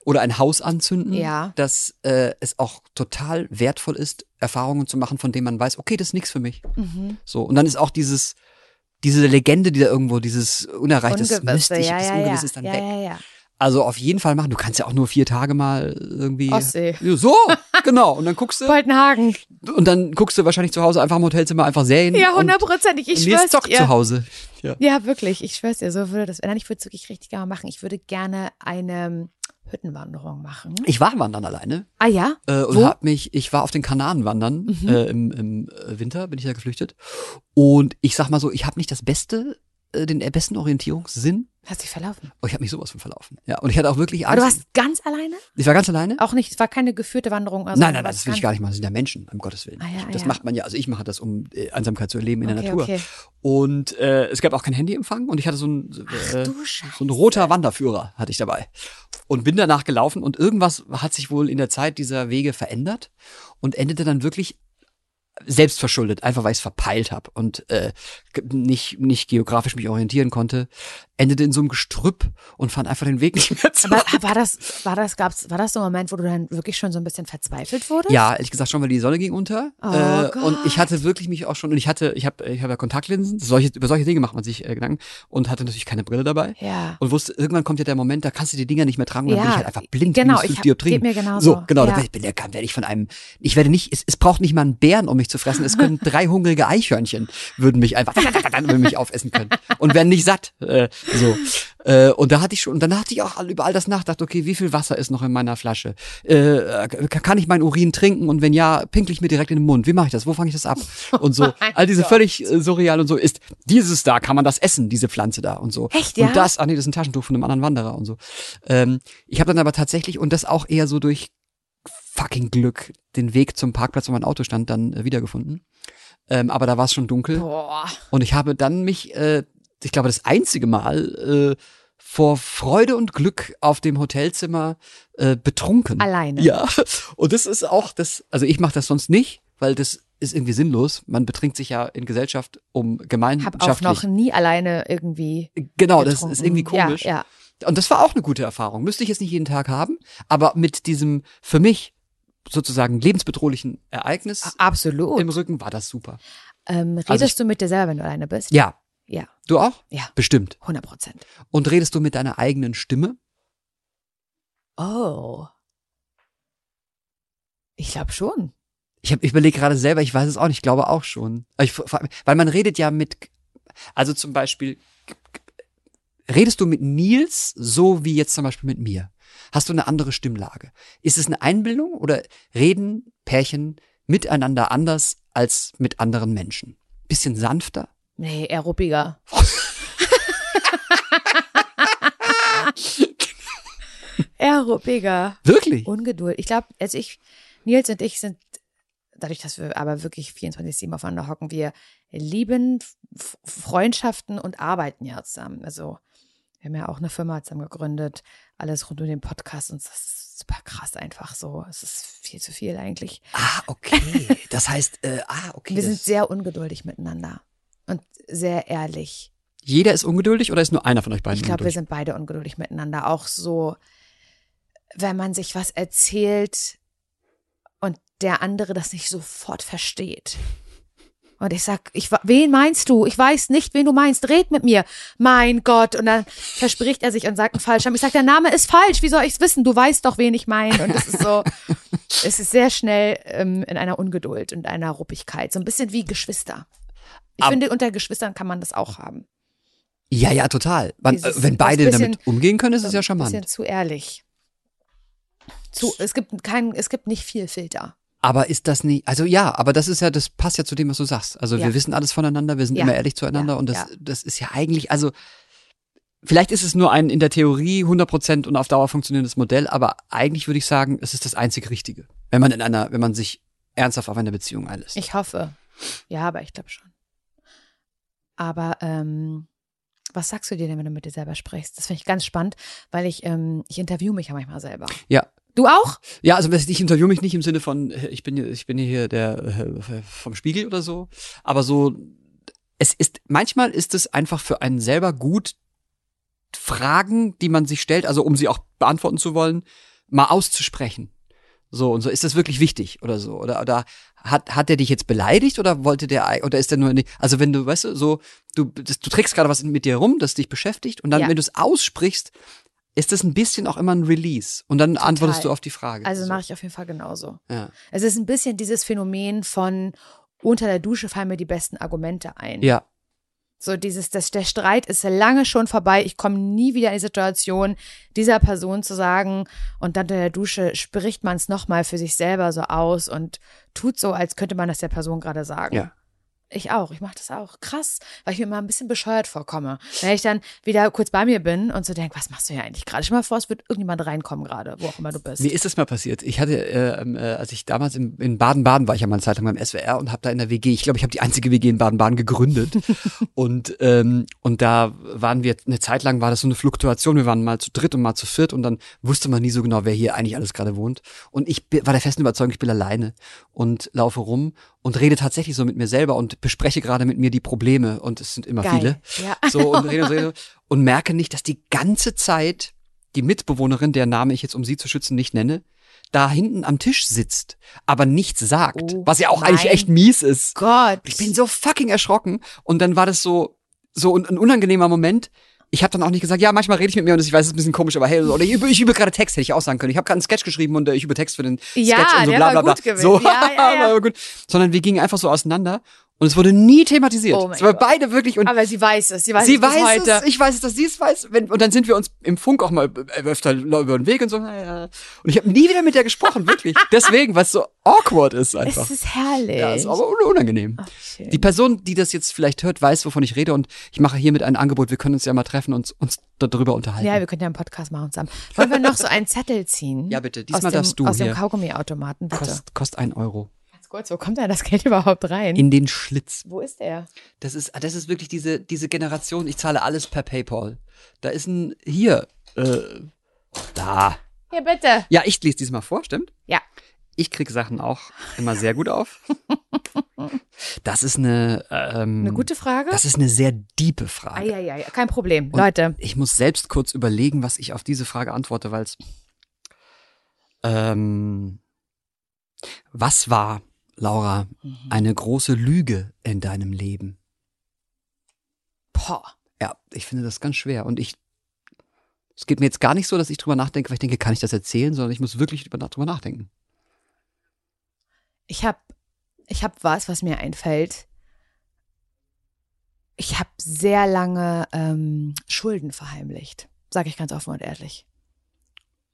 oder ein Haus anzünden, Ja. dass äh, es auch total wertvoll ist, Erfahrungen zu machen, von denen man weiß, okay, das ist nichts für mich. Mhm. So und dann ist auch dieses diese Legende, die da irgendwo dieses unerreichtes Ungewisse, Mystische, ja, das ja, Ungewisse ist dann ja, weg. Also auf jeden Fall machen. Du kannst ja auch nur vier Tage mal irgendwie. Ostsee. So, genau. Und dann guckst du. Boltenhagen. Und dann guckst du wahrscheinlich zu Hause einfach im Hotelzimmer einfach Serien. Ja, und hundertprozentig. Ich schwör's dir. zu Hause. Ja. Ja, wirklich. Ich schwör's dir, so würde das. Nein, ich würde es wirklich richtig gerne machen. Ich würde gerne eine Hüttenwanderung machen. Ich war wandern alleine Ah ja? äh, und Wo? hab mich, ich war auf den Kanaren wandern Mhm. äh, im, im äh, Winter, bin ich da geflüchtet. Und ich sag mal so, ich habe nicht das beste, äh, den besten Orientierungssinn. Hast dich verlaufen. Oh, ich habe mich sowas von verlaufen. Ja, und ich hatte auch wirklich Aber Angst. du warst ganz alleine? ich war ganz alleine. Auch nicht, es war keine geführte Wanderung. Also nein, nein, nein, das will ich gar nicht machen. Das sind ja Menschen, um Gottes Willen. Ah, ja, das ja. macht man ja. Also ich mache das, um äh, Einsamkeit zu erleben in der Okay, Natur. okay. Und äh, es gab auch kein Handyempfang und ich hatte so ein, äh, so ein roter Wanderführer hatte ich dabei. Und bin danach gelaufen und irgendwas hat sich wohl in der Zeit dieser Wege verändert und endete dann wirklich selbstverschuldet, einfach weil ich es verpeilt habe und äh, nicht, nicht geografisch mich orientieren konnte, endete in so einem Gestrüpp und fand einfach den Weg nicht mehr zurück. Aber war das, war das, gab's, war das so ein Moment, wo du dann wirklich schon so ein bisschen verzweifelt wurdest? Ja, ehrlich gesagt schon, weil die Sonne ging unter. Oh äh, und ich hatte wirklich mich auch schon, und ich hatte, ich habe ich hab ja Kontaktlinsen, solche, über solche Dinge macht man sich äh, Gedanken und hatte natürlich keine Brille dabei. Ja. Und wusste, irgendwann kommt ja der Moment, da kannst du die Dinger nicht mehr tragen und dann Ja, bin ich halt einfach blind. genau, ich hab- geht mir genauso. So, genau, Ja. da bin, ja, werde ich von einem, ich werde nicht, es, es braucht nicht mal einen Bären, um mich zu fressen, es können drei hungrige Eichhörnchen, würden mich einfach, würden mich aufessen können und werden nicht satt, äh, so. Äh, und da hatte ich schon, und dann hatte ich auch über all das nachgedacht, okay, wie viel Wasser ist noch in meiner Flasche? Äh, kann kann ich meinen Urin trinken und wenn ja, pinkel ich mir direkt in den Mund? Wie mache ich das? Wo fange ich das ab? Und so, all diese völlig äh, surreal und so ist, dieses da, kann man das essen, diese Pflanze da und so. Echt, ja? Und das, ah nee, das ist ein Taschentuch von einem anderen Wanderer und so. Ähm, ich habe dann aber tatsächlich, und das auch eher so durch fucking Glück, den Weg zum Parkplatz, wo mein Auto stand, dann äh, wiedergefunden. Ähm, aber da war es schon dunkel. Boah. Und ich habe dann mich, äh, ich glaube, das einzige Mal äh, vor Freude und Glück auf dem Hotelzimmer äh, betrunken. Alleine. Ja. Und das ist auch das, also ich mache das sonst nicht, weil das ist irgendwie sinnlos. Man betrinkt sich ja in Gesellschaft, um Hab auch gemeinschaftlich. noch nie alleine irgendwie. genau, das getrunken. ist irgendwie komisch. Ja, ja. Und das war auch eine gute Erfahrung. Müsste ich jetzt nicht jeden Tag haben, aber mit diesem für mich sozusagen lebensbedrohlichen Ereignis Absolut. im Rücken war das super. Ähm, redest Also ich- du mit dir selber, wenn du alleine bist? Ja. Ja, Du auch? Ja. Bestimmt. 100 Prozent. Und redest du mit deiner eigenen Stimme? Oh. Ich glaube schon. Ich, hab- ich überlege gerade selber, ich weiß es auch nicht, ich glaube auch schon. Ich, weil man redet ja mit, also zum Beispiel, redest du mit Nils so wie jetzt zum Beispiel mit mir? Hast du eine andere Stimmlage? Ist es eine Einbildung oder reden Pärchen miteinander anders als mit anderen Menschen? Bisschen sanfter? Nee, eher ruppiger. eher ruppiger. Wirklich? Ungeduld. Ich glaube, also ich, Nils und ich sind, dadurch, dass wir aber wirklich 24-7 aufeinander hocken, wir lieben Freundschaften und arbeiten ja zusammen. Also wir haben ja auch eine Firma zusammen gegründet, alles rund um den Podcast und das ist super krass einfach so. Es ist viel zu viel eigentlich. Ah, okay. Das heißt, äh, ah, okay. Wir sind sehr ungeduldig miteinander und sehr ehrlich. jeder ist ungeduldig oder ist nur einer von euch beiden Ich glaube, wir sind beide ungeduldig miteinander. Auch so, wenn man sich was erzählt und der andere das nicht sofort versteht. Und ich sag, ich, wen meinst du? Ich weiß nicht, wen du meinst. Red mit mir. Mein Gott. Und dann verspricht er sich und sagt einen falschen. Ich sag, der Name ist falsch. Wie soll ich's wissen? Du weißt doch, wen ich meine. Und es ist so, es ist sehr schnell ähm, in einer Ungeduld und einer Ruppigkeit. So ein bisschen wie Geschwister. Ich Ab- finde, unter Geschwistern kann man das auch haben. Ja, ja, total. Man, äh, wenn beide bisschen- damit umgehen können, ist es ja Ein charmant. bisschen zu ehrlich. Zu, es gibt kein, es gibt nicht viel Filter. Aber ist das nicht, also ja, aber das ist ja, das passt ja zu dem, was du sagst. Also Ja. wir wissen alles voneinander, wir sind Ja. immer ehrlich zueinander Ja. und das, das ist ja eigentlich, also vielleicht ist es nur ein in der Theorie 100% und auf Dauer funktionierendes Modell, aber eigentlich würde ich sagen, es ist das einzig Richtige, wenn man in einer, wenn man sich ernsthaft auf eine Beziehung einlässt. Ich hoffe. Ja, aber ich glaube schon. Aber ähm, was sagst du dir denn, wenn du mit dir selber sprichst? Das finde ich ganz spannend, weil ich, ähm, ich interview mich ja manchmal selber. ja, Du auch? Ja, also ich interview mich nicht im Sinne von, äh, ich bin, hier- ich bin hier der äh, vom Spiegel oder so, aber so, es ist, manchmal ist es einfach für einen selber gut, Fragen, die man sich stellt, also um sie auch beantworten zu wollen, mal auszusprechen. So, und so, ist das wirklich wichtig oder so? Oder, oder hat, hat der dich jetzt beleidigt oder wollte der, oder ist der nur, nicht, also wenn du, weißt du, so, du, das, du trägst gerade was mit dir rum, das dich beschäftigt und dann, Ja. wenn du es aussprichst, ist das ein bisschen auch immer ein Release und dann antwortest du auf die Frage. Also so. mache ich auf jeden Fall genauso. Ja. Es ist ein bisschen dieses Phänomen von unter der Dusche fallen mir die besten Argumente ein. Ja, So dieses, das, der Streit ist lange schon vorbei. Ich komme nie wieder in die Situation, dieser Person zu sagen, und dann unter der Dusche spricht man es nochmal für sich selber so aus und tut so, als könnte man das der Person gerade sagen. Ja. Ich auch, ich mache das auch. Krass, weil ich mir immer ein bisschen bescheuert vorkomme. Wenn ich dann wieder kurz bei mir bin und so denke, was machst du hier eigentlich gerade? Dir mal vor, es wird irgendjemand reinkommen gerade, wo auch immer du bist. Mir ist das mal passiert. Ich hatte, äh, ähm, äh, als ich damals in, Baden-Baden war, ich ja mal eine Zeit lang beim SWR und habe da in der WG, ich glaube, ich habe die einzige WG in Baden-Baden gegründet. und, ähm, und da waren wir, eine Zeit lang war das so eine Fluktuation. Wir waren mal zu dritt und mal zu viert und dann wusste man nie so genau, wer hier eigentlich alles gerade wohnt. Und ich war der festen Überzeugung, ich bin alleine und laufe rum und rede tatsächlich so mit mir selber und bespreche gerade mit mir die Probleme und es sind immer Geil. viele. Ja. So und rede und rede und merke nicht, dass die ganze Zeit die Mitbewohnerin, der Name ich jetzt, um sie zu schützen, nicht nenne, da hinten am Tisch sitzt, aber nichts sagt, Oh was ja auch eigentlich echt mies ist. Gott. Ich bin so fucking erschrocken und dann war das so so ein, ein unangenehmer Moment. Ich habe dann auch nicht gesagt, ja, manchmal rede ich mit mir und ich weiß, es ist ein bisschen komisch, aber hey, oder ich übe, ich übe gerade Text, hätte ich auch sagen können. Ich habe gerade einen Sketch geschrieben und äh, ich übe Text für den Ja, Sketch und so bla bla bla. So, Ja, ja, ja. war gut. Sondern wir gingen einfach so auseinander und es wurde nie thematisiert. Oh es war Gott. beide wirklich und Aber sie weiß es, sie weiß Sie es weiß es, ich weiß es, dass sie es weiß. Wenn, und dann sind wir uns im Funk auch mal öfter über den Weg und so. naja. Und ich habe nie wieder mit der gesprochen, wirklich. Deswegen, weil es so awkward ist einfach. Es ist herrlich. Ja, ist aber un- unangenehm. Ach. Die Person, die das jetzt vielleicht hört, weiß, wovon ich rede und ich mache hiermit ein Angebot. Wir können uns ja mal treffen und uns darüber unterhalten. Ja, wir können ja einen Podcast machen zusammen. Wollen wir noch so einen Zettel ziehen? Ja, bitte. Diesmal dem, darfst du Aus dem hier. Kaugummiautomaten, bitte. Kost, kost ein Euro. Kurz, wo kommt denn das Geld überhaupt rein? In den Schlitz. wo ist er? Das ist, das ist wirklich diese, diese Generation, ich zahle alles per PayPal. Da ist ein, hier, äh, da. Hier, bitte. Ja, ich lese diesmal vor, stimmt? Ja. Ich krieg Sachen auch immer sehr gut auf. Das ist eine, ähm, Eine gute Frage? das ist eine sehr diepe Frage. Eieiei, kein Problem. Und Leute, Ich muss selbst kurz überlegen, was ich auf diese Frage antworte, weil es, ähm, was war, Laura, Mhm. eine große Lüge in deinem Leben? boah. Ja, ich finde das ganz schwer. Und ich, es geht mir jetzt gar nicht so, dass ich drüber nachdenke, weil ich denke, kann ich das erzählen, sondern ich muss wirklich drüber, nachdenken. Ich habe ich hab was, was mir einfällt. Ich habe sehr lange ähm, Schulden verheimlicht. Sage ich ganz offen und ehrlich.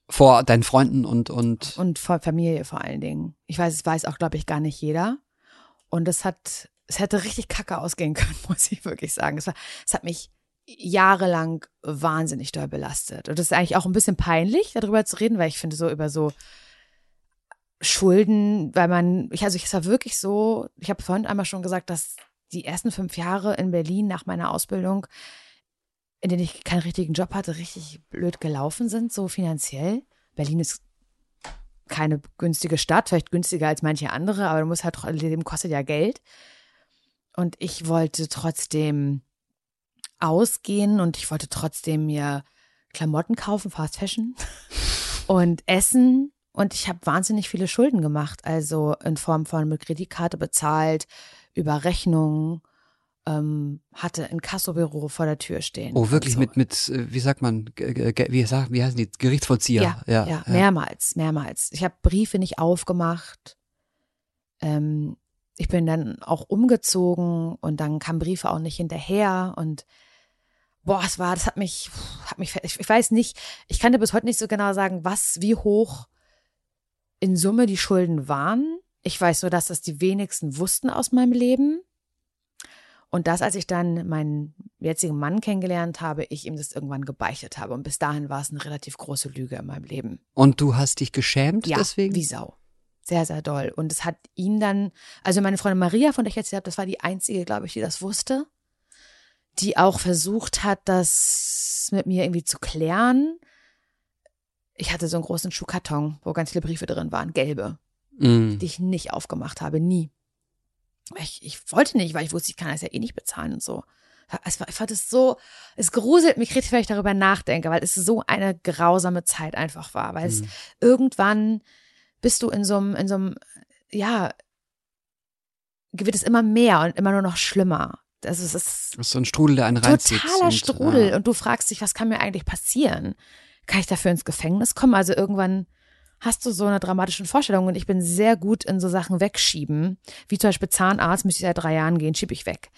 Vor deinen Freunden und, und, Und vor Familie vor allen Dingen. Ich weiß, es weiß auch, glaube ich, gar nicht jeder. Und es hat, es hätte richtig kacke ausgehen können, muss ich wirklich sagen. Es, war, es hat mich jahrelang wahnsinnig doll belastet. Und es ist eigentlich auch ein bisschen peinlich, darüber zu reden, weil ich finde, so über so Schulden, weil man, ich, also es war wirklich so, ich habe vorhin einmal schon gesagt, dass die ersten fünf Jahre in Berlin nach meiner Ausbildung, in denen ich keinen richtigen Job hatte, richtig blöd gelaufen sind, so finanziell. Berlin ist keine günstige Stadt, vielleicht günstiger als manche andere, aber du musst halt, Leben kostet ja Geld. Und ich wollte trotzdem ausgehen und ich wollte trotzdem mir Klamotten kaufen, Fast Fashion und essen. Und ich habe wahnsinnig viele Schulden gemacht, also in Form von mit Kreditkarte bezahlt, über Rechnungen, ähm, ein Kassobüro vor der Tür stehen. oh, wirklich so. mit, mit, äh, wie sagt man, wie, sagt, wie heißen die, Gerichtsvollzieher? Ja, ja, ja. mehrmals, mehrmals. Ich habe Briefe nicht aufgemacht. Ähm, ich bin dann auch umgezogen und dann kamen Briefe auch nicht hinterher und boah, es war, das hat mich, hat mich, ich, ich weiß nicht, ich kann dir bis heute nicht so genau sagen, was, wie hoch in Summe die Schulden waren. Ich weiß nur, dass das die wenigsten wussten aus meinem Leben. Und das, als ich dann meinen jetzigen Mann kennengelernt habe, ich ihm das irgendwann gebeichtet habe. Und bis dahin war es eine relativ große Lüge in meinem Leben. Und du hast dich geschämt Ja, deswegen? wie Sau. Sehr, sehr doll. Und es hat ihn dann, also meine Freundin Maria, von der ich erzählt habe, das war die einzige, glaube ich, die das wusste, die auch versucht hat, das mit mir irgendwie zu klären. ich hatte so einen großen Schuhkarton, wo ganz viele Briefe drin waren, gelbe, Mm. die ich nicht aufgemacht habe, nie. Ich, ich wollte nicht, weil ich wusste, ich kann das ja eh nicht bezahlen und so. Es war, ich fand es so, es gruselt mich richtig, wenn ich darüber nachdenke, weil es so eine grausame Zeit einfach war. Weil es Mhm. irgendwann bist du in so einem, in so einem, ja, wird es immer mehr und immer nur noch schlimmer. Also es ist Das ist so ein Strudel, der einen reinzieht. totaler und, Strudel ja. und du fragst dich, was kann mir eigentlich passieren? Kann ich dafür ins Gefängnis kommen? Also irgendwann hast du so eine dramatische Vorstellung und ich bin sehr gut in so Sachen wegschieben, wie zum Beispiel Zahnarzt, müsste ich seit drei Jahren gehen, schiebe ich weg.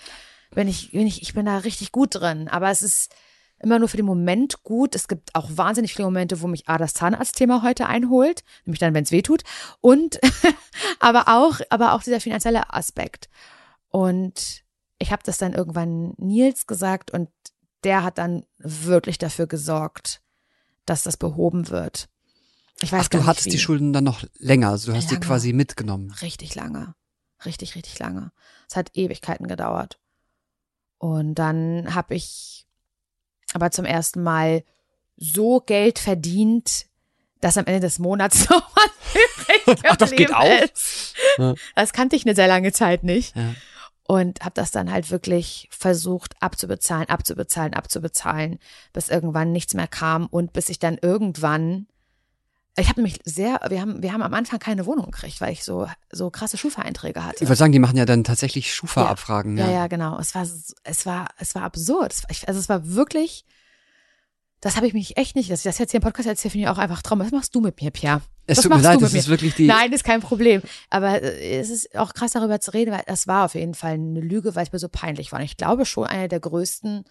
Wenn ich, wenn ich, ich bin da richtig gut drin, aber es ist immer nur für den Moment gut. Es gibt auch wahnsinnig viele Momente, wo mich A, das Zahnarztthema heute einholt, nämlich dann, wenn es weh tut, und aber auch, aber auch dieser finanzielle Aspekt. Und ich habe das dann irgendwann Nils gesagt und der hat dann wirklich dafür gesorgt, dass das behoben wird. Ich weiß Ach, du hattest die Schulden dann noch länger, also du hast die Lange. quasi mitgenommen. Richtig lange. Richtig, richtig lange. Es hat Ewigkeiten gedauert. Und dann habe ich aber zum ersten Mal so Geld verdient, dass am Ende des Monats noch was übrig Ach, das geht auch? ist. Das kannte ich eine sehr lange Zeit nicht. Ja. Und habe das dann halt wirklich versucht abzubezahlen, abzubezahlen, abzubezahlen, bis irgendwann nichts mehr kam und bis ich dann irgendwann ich habe nämlich sehr, wir haben, wir haben am Anfang keine Wohnung gekriegt, weil ich so, so krasse Schufa-Einträge hatte. Ich wollte sagen, die machen ja dann tatsächlich Schufa-Abfragen. Ja, Ja, ja, genau. Es war, es war, es war absurd. Also es war wirklich, das habe ich mich echt nicht, dass ich das jetzt hier im Podcast erzähle, finde ich auch einfach Traum. Was machst du mit mir, Pia? Es Was tut mir leid, das mit ist mir? wirklich die. Nein, ist kein Problem. Aber äh, es ist auch krass darüber zu reden, weil das war auf jeden Fall eine Lüge, weil es mir so peinlich war. Und ich glaube schon eine der größten,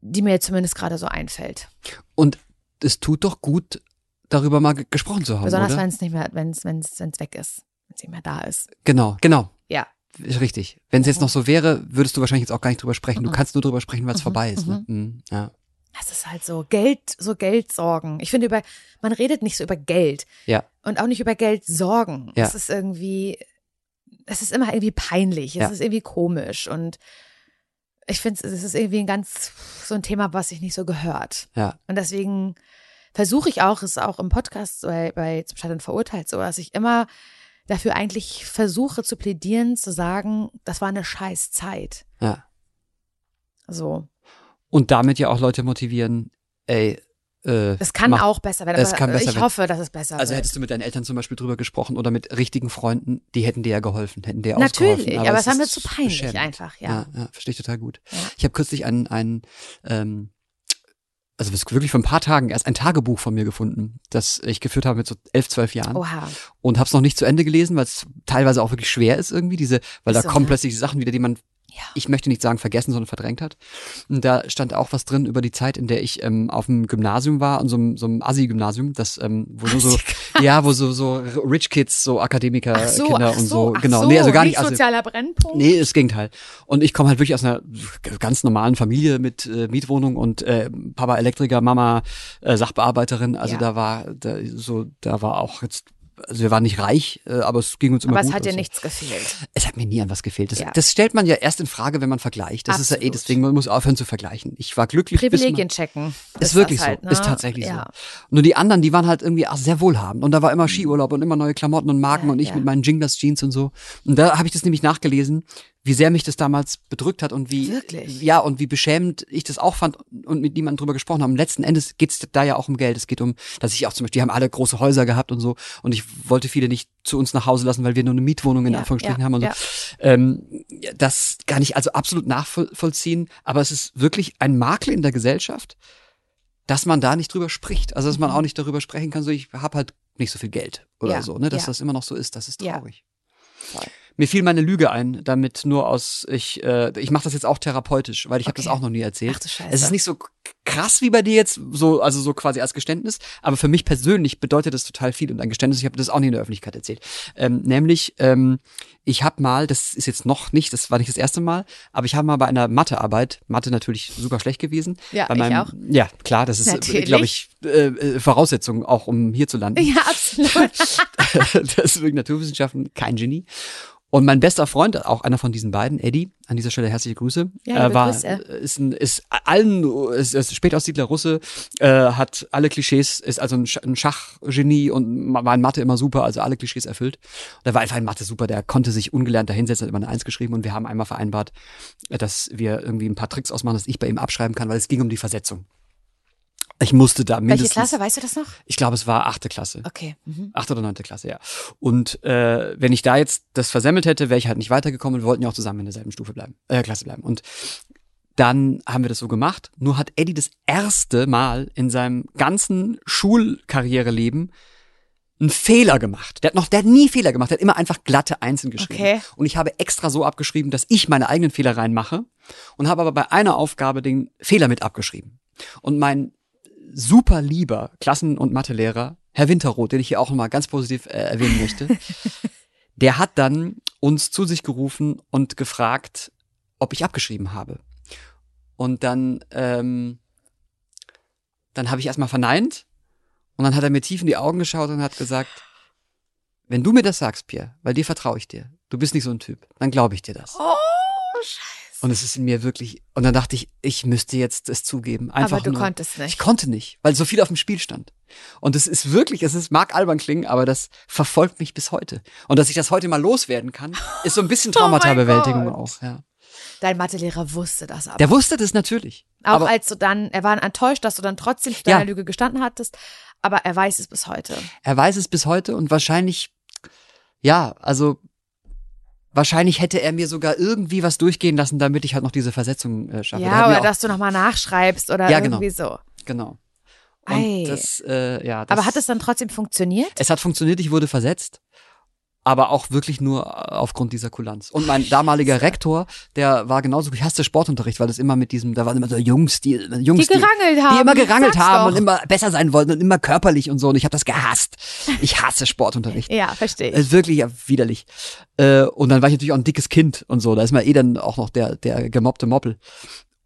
die mir jetzt zumindest gerade so einfällt. Und es tut doch gut, darüber mal ge- gesprochen zu haben, Besonders wenn es nicht mehr, wenn es, wenn es, wenn es weg ist, wenn es nicht mehr da ist. Genau, genau. Ja. Ist Richtig. Wenn es jetzt noch so wäre, würdest du wahrscheinlich jetzt auch gar nicht drüber sprechen. Du Mhm. kannst nur drüber sprechen, weil es Mhm, vorbei ist. Ne? Mhm. Ja. Das ist halt so Geld, so Geldsorgen. Ich finde über, man redet nicht so über Geld. Ja. Und auch nicht über Geldsorgen. Ja. Es ist irgendwie, es ist immer irgendwie peinlich. Es Ja. ist irgendwie komisch. Und ich finde, es ist irgendwie ein ganz, so ein Thema, was sich nicht so gehört. Ja. Und deswegen versuche ich auch, es ist auch im Podcast bei, bei Zum und Verurteilt so, dass ich immer dafür eigentlich versuche zu plädieren, zu sagen, das war eine scheiß Zeit. ja. So. Und damit ja auch Leute motivieren, ey, äh, Es kann mach- auch besser werden. Es aber kann besser ich werden. hoffe, dass es besser Also wird. hättest du mit deinen Eltern zum Beispiel drüber gesprochen oder mit richtigen Freunden, die hätten dir ja geholfen, hätten dir Natürlich, ausgeholfen. aber es war mir zu peinlich beschämend. einfach, ja. Ja, ja verstehe ich total gut. Ja. Ich habe kürzlich einen, einen ähm, also wirklich vor ein paar Tagen erst ein Tagebuch von mir gefunden, das ich geführt habe mit so elf, zwölf Jahren Oha. und habe es noch nicht zu Ende gelesen, weil es teilweise auch wirklich schwer ist irgendwie, diese, weil Ist da so, kommen ne? plötzlich Sachen wieder, die man Ja. ich möchte nicht sagen vergessen, sondern verdrängt hat. Und da stand auch was drin über die Zeit, in der ich ähm, auf dem Gymnasium war, an so einem, so einem Assi-Gymnasium, das, ähm, wo nur so, ja, wo so, so Rich Kids, so Akademiker, so, Kinder und so, so, genau. so, nee, also gar nicht, nicht also, sozialer Brennpunkt. Nee, das Gegenteil. Und ich komme halt wirklich aus einer ganz normalen Familie mit äh, Mietwohnung und äh, Papa Elektriker, Mama äh, Sachbearbeiterin. Also Ja. da war da, so, da war auch jetzt, also wir waren nicht reich, äh, aber es ging uns immer Aber gut. es hat dir so. nichts gefehlt. Es hat mir nie an was gefehlt. Das, Ja. das stellt man ja erst in Frage, wenn man vergleicht. Das ist ja eh, Absolut. deswegen man muss aufhören zu vergleichen. Ich war glücklich. Privilegien checken. ist wirklich das halt, so, ne? ist tatsächlich ja. so. Nur die anderen, die waren halt irgendwie auch sehr wohlhabend und da war immer Skiurlaub und immer neue Klamotten und Marken Ja, und ich mit meinen Jinglers Jeans und so. Und da habe ich das nämlich nachgelesen, wie sehr mich das damals bedrückt hat und wie Wirklich? ja und wie beschämend ich das auch fand und mit niemandem drüber gesprochen habe. Und letzten Endes geht's da ja auch um Geld. Es geht um, dass ich auch zum Beispiel, die haben alle große Häuser gehabt und so und ich wollte viele nicht zu uns nach Hause lassen, weil wir nur eine Mietwohnung in Ja, Anführungsstrichen ja, haben und so. ja. Ähm, ja, das kann ich also absolut nachvollziehen, aber es ist wirklich ein Makel in der Gesellschaft, dass man da nicht drüber spricht. Also dass man auch nicht darüber sprechen kann, so ich habe halt nicht so viel Geld oder Mhm. So, ne? Dass das immer noch so ist, das ist Ja. traurig. Voll. Mir fiel meine Lüge ein, damit nur aus ich äh, ich mache das jetzt auch therapeutisch, weil ich habe das Okay. auch noch nie erzählt. Ach du Scheiße. Es ist nicht so krass wie bei dir jetzt, so also so quasi als Geständnis, aber für mich persönlich bedeutet das total viel und ein Geständnis. Ich habe das auch nie in der Öffentlichkeit erzählt. Ähm, nämlich ähm, ich habe mal, das ist jetzt noch nicht, das war nicht das erste Mal, aber ich habe mal bei einer Mathearbeit, Mathe natürlich super schlecht gewesen. Ja, bei ich meinem, auch. Ja, klar, das ist, glaube ich, äh, äh, Voraussetzung auch, um hier zu landen. Ja, absolut. das ist wirklich Naturwissenschaften kein Genie. Und mein bester Freund, auch einer von diesen beiden, Eddie, an dieser Stelle herzliche Grüße. Ja, äh, war, Grüße. ist, ein, ist allen, ist, ist Spätaussiedler Russe, äh, hat alle Klischees, ist also ein, Sch- ein Schachgenie und war in Mathe immer super, also alle Klischees erfüllt. Und er war einfach in Mathe super, der konnte sich ungelernt da hinsetzen, hat immer eine Eins geschrieben und wir haben einmal vereinbart, äh, dass wir irgendwie ein paar Tricks ausmachen, dass ich bei ihm abschreiben kann, weil es ging um die Versetzung. Ich musste da Welche mindestens. Klasse, weißt du das noch? Ich glaube, es war achte Klasse. Okay. Mhm. Achte oder neunte Klasse, ja. Und äh, wenn ich da jetzt das versemmelt hätte, wäre ich halt nicht weitergekommen und wir wollten ja auch zusammen in derselben Stufe bleiben, äh, Klasse bleiben. Und dann haben wir das so gemacht. Nur hat Eddie das erste Mal in seinem ganzen Schulkarriereleben einen Fehler gemacht. Der hat noch, der hat nie Fehler gemacht. Der hat immer einfach glatte Einzeln geschrieben. Okay. Und ich habe extra so abgeschrieben, dass ich meine eigenen Fehler reinmache und habe aber bei einer Aufgabe den Fehler mit abgeschrieben. Und mein super lieber Klassen- und Mathelehrer, Herr Winterroth, den ich hier auch nochmal ganz positiv äh, erwähnen möchte, der hat dann uns zu sich gerufen und gefragt, ob ich abgeschrieben habe. Und dann, ähm, dann habe ich erstmal verneint und dann hat er mir tief in die Augen geschaut und hat gesagt, wenn du mir das sagst, Pierre, weil dir vertraue ich dir, du bist nicht so ein Typ, dann glaube ich dir das. Oh, scheiße. Und es ist in mir wirklich, und dann dachte ich, ich müsste jetzt es zugeben. Einfach Aber du nur. konntest nicht. Ich konnte nicht, weil so viel auf dem Spiel stand. Und es ist wirklich, es ist, mag albern klingen, aber das verfolgt mich bis heute. Und dass ich das heute mal loswerden kann, ist so ein bisschen Oh Traumata-Bewältigung Gott. auch. Ja. Dein Mathelehrer wusste das aber. Der wusste das natürlich. auch aber als du dann, er war enttäuscht, dass du dann trotzdem zu Ja. deiner Lüge gestanden hattest, aber er weiß es bis heute. er weiß es bis heute und wahrscheinlich, ja, also wahrscheinlich hätte er mir sogar irgendwie was durchgehen lassen, damit ich halt noch diese Versetzung äh, schaffe. Ja, oder dass du nochmal nachschreibst oder Ja, genau. irgendwie so. Genau. Und Ei. das, äh, ja. Das, Aber hat es dann trotzdem funktioniert? Es hat funktioniert, ich wurde versetzt, aber auch wirklich nur aufgrund dieser Kulanz. Und mein damaliger Rektor, der war genauso, ich hasste Sportunterricht, weil das immer mit diesem, da waren immer so Jungs, die Jungs, Die gerangelt haben. die immer gerangelt haben doch. und immer besser sein wollten und immer körperlich und so. Und ich habe das gehasst. Ich hasse Sportunterricht. Ja, verstehe ist wirklich ja, widerlich. Äh, und dann war ich natürlich auch ein dickes Kind und so. Da ist man eh dann auch noch der, der gemobbte Moppel.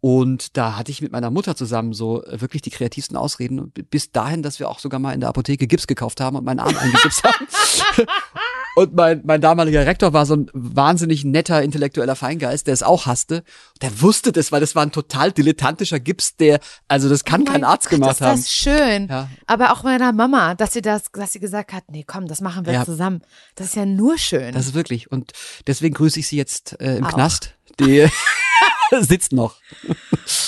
Und da hatte ich mit meiner Mutter zusammen so äh, wirklich die kreativsten Ausreden. Bis dahin, dass wir auch sogar mal in der Apotheke Gips gekauft haben und meinen Arm eingegipst haben. Und mein, mein damaliger Rektor war so ein wahnsinnig netter intellektueller Feingeist, der es auch hasste. Der wusste das, weil das war ein total dilettantischer Gips, der, also das kann kein Oh Mein Arzt Gott, gemacht ist haben. Das schön. Ja. Aber auch meiner Mama, dass sie das, dass sie gesagt hat, nee, komm, das machen wir Ja. zusammen. Das ist ja nur schön. Das ist wirklich. Und deswegen grüße ich sie jetzt äh, im Auch. Knast. Die sitzt noch.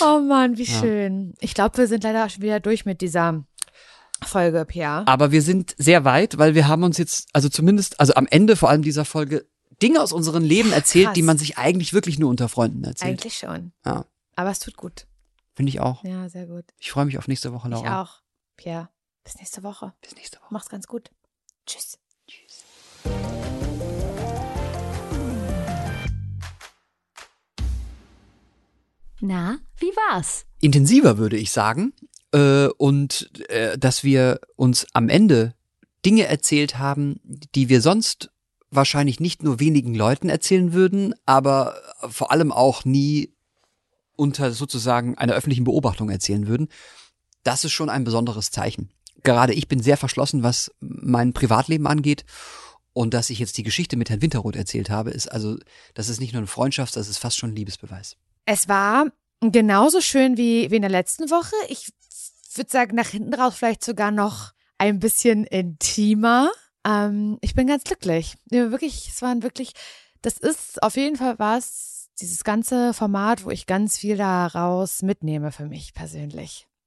oh Mann, wie Ja. schön. Ich glaube, wir sind leider schon wieder durch mit dieser Folge, Pia. Aber wir sind sehr weit, weil wir haben uns jetzt, also zumindest, also am Ende vor allem dieser Folge, Dinge aus unserem Leben erzählt, krass. die man sich eigentlich wirklich nur unter Freunden erzählt. Eigentlich schon. Ja. Aber es tut gut. Finde ich auch. Ja, sehr gut. Ich freue mich auf nächste Woche, Ich Laura. auch. Pia, bis nächste Woche. Bis nächste Woche. Mach's ganz gut. Tschüss. Na, wie war's? Intensiver würde ich sagen. Äh, und äh, dass wir uns am Ende Dinge erzählt haben, die wir sonst wahrscheinlich nicht nur wenigen Leuten erzählen würden, aber vor allem auch nie unter sozusagen einer öffentlichen Beobachtung erzählen würden. Das ist schon ein besonderes Zeichen. Gerade ich bin sehr verschlossen, was mein Privatleben angeht. Und dass ich jetzt die Geschichte mit Herrn Winterroth erzählt habe, ist also, das ist nicht nur eine Freundschaft, das ist fast schon ein Liebesbeweis. Es war genauso schön wie, wie in der letzten Woche. Ich würde sagen, nach hinten raus vielleicht sogar noch ein bisschen intimer. Ähm, ich bin ganz glücklich. Ja, wirklich, es waren wirklich, das ist auf jeden Fall was, dieses ganze Format, wo ich ganz viel daraus mitnehme für mich persönlich.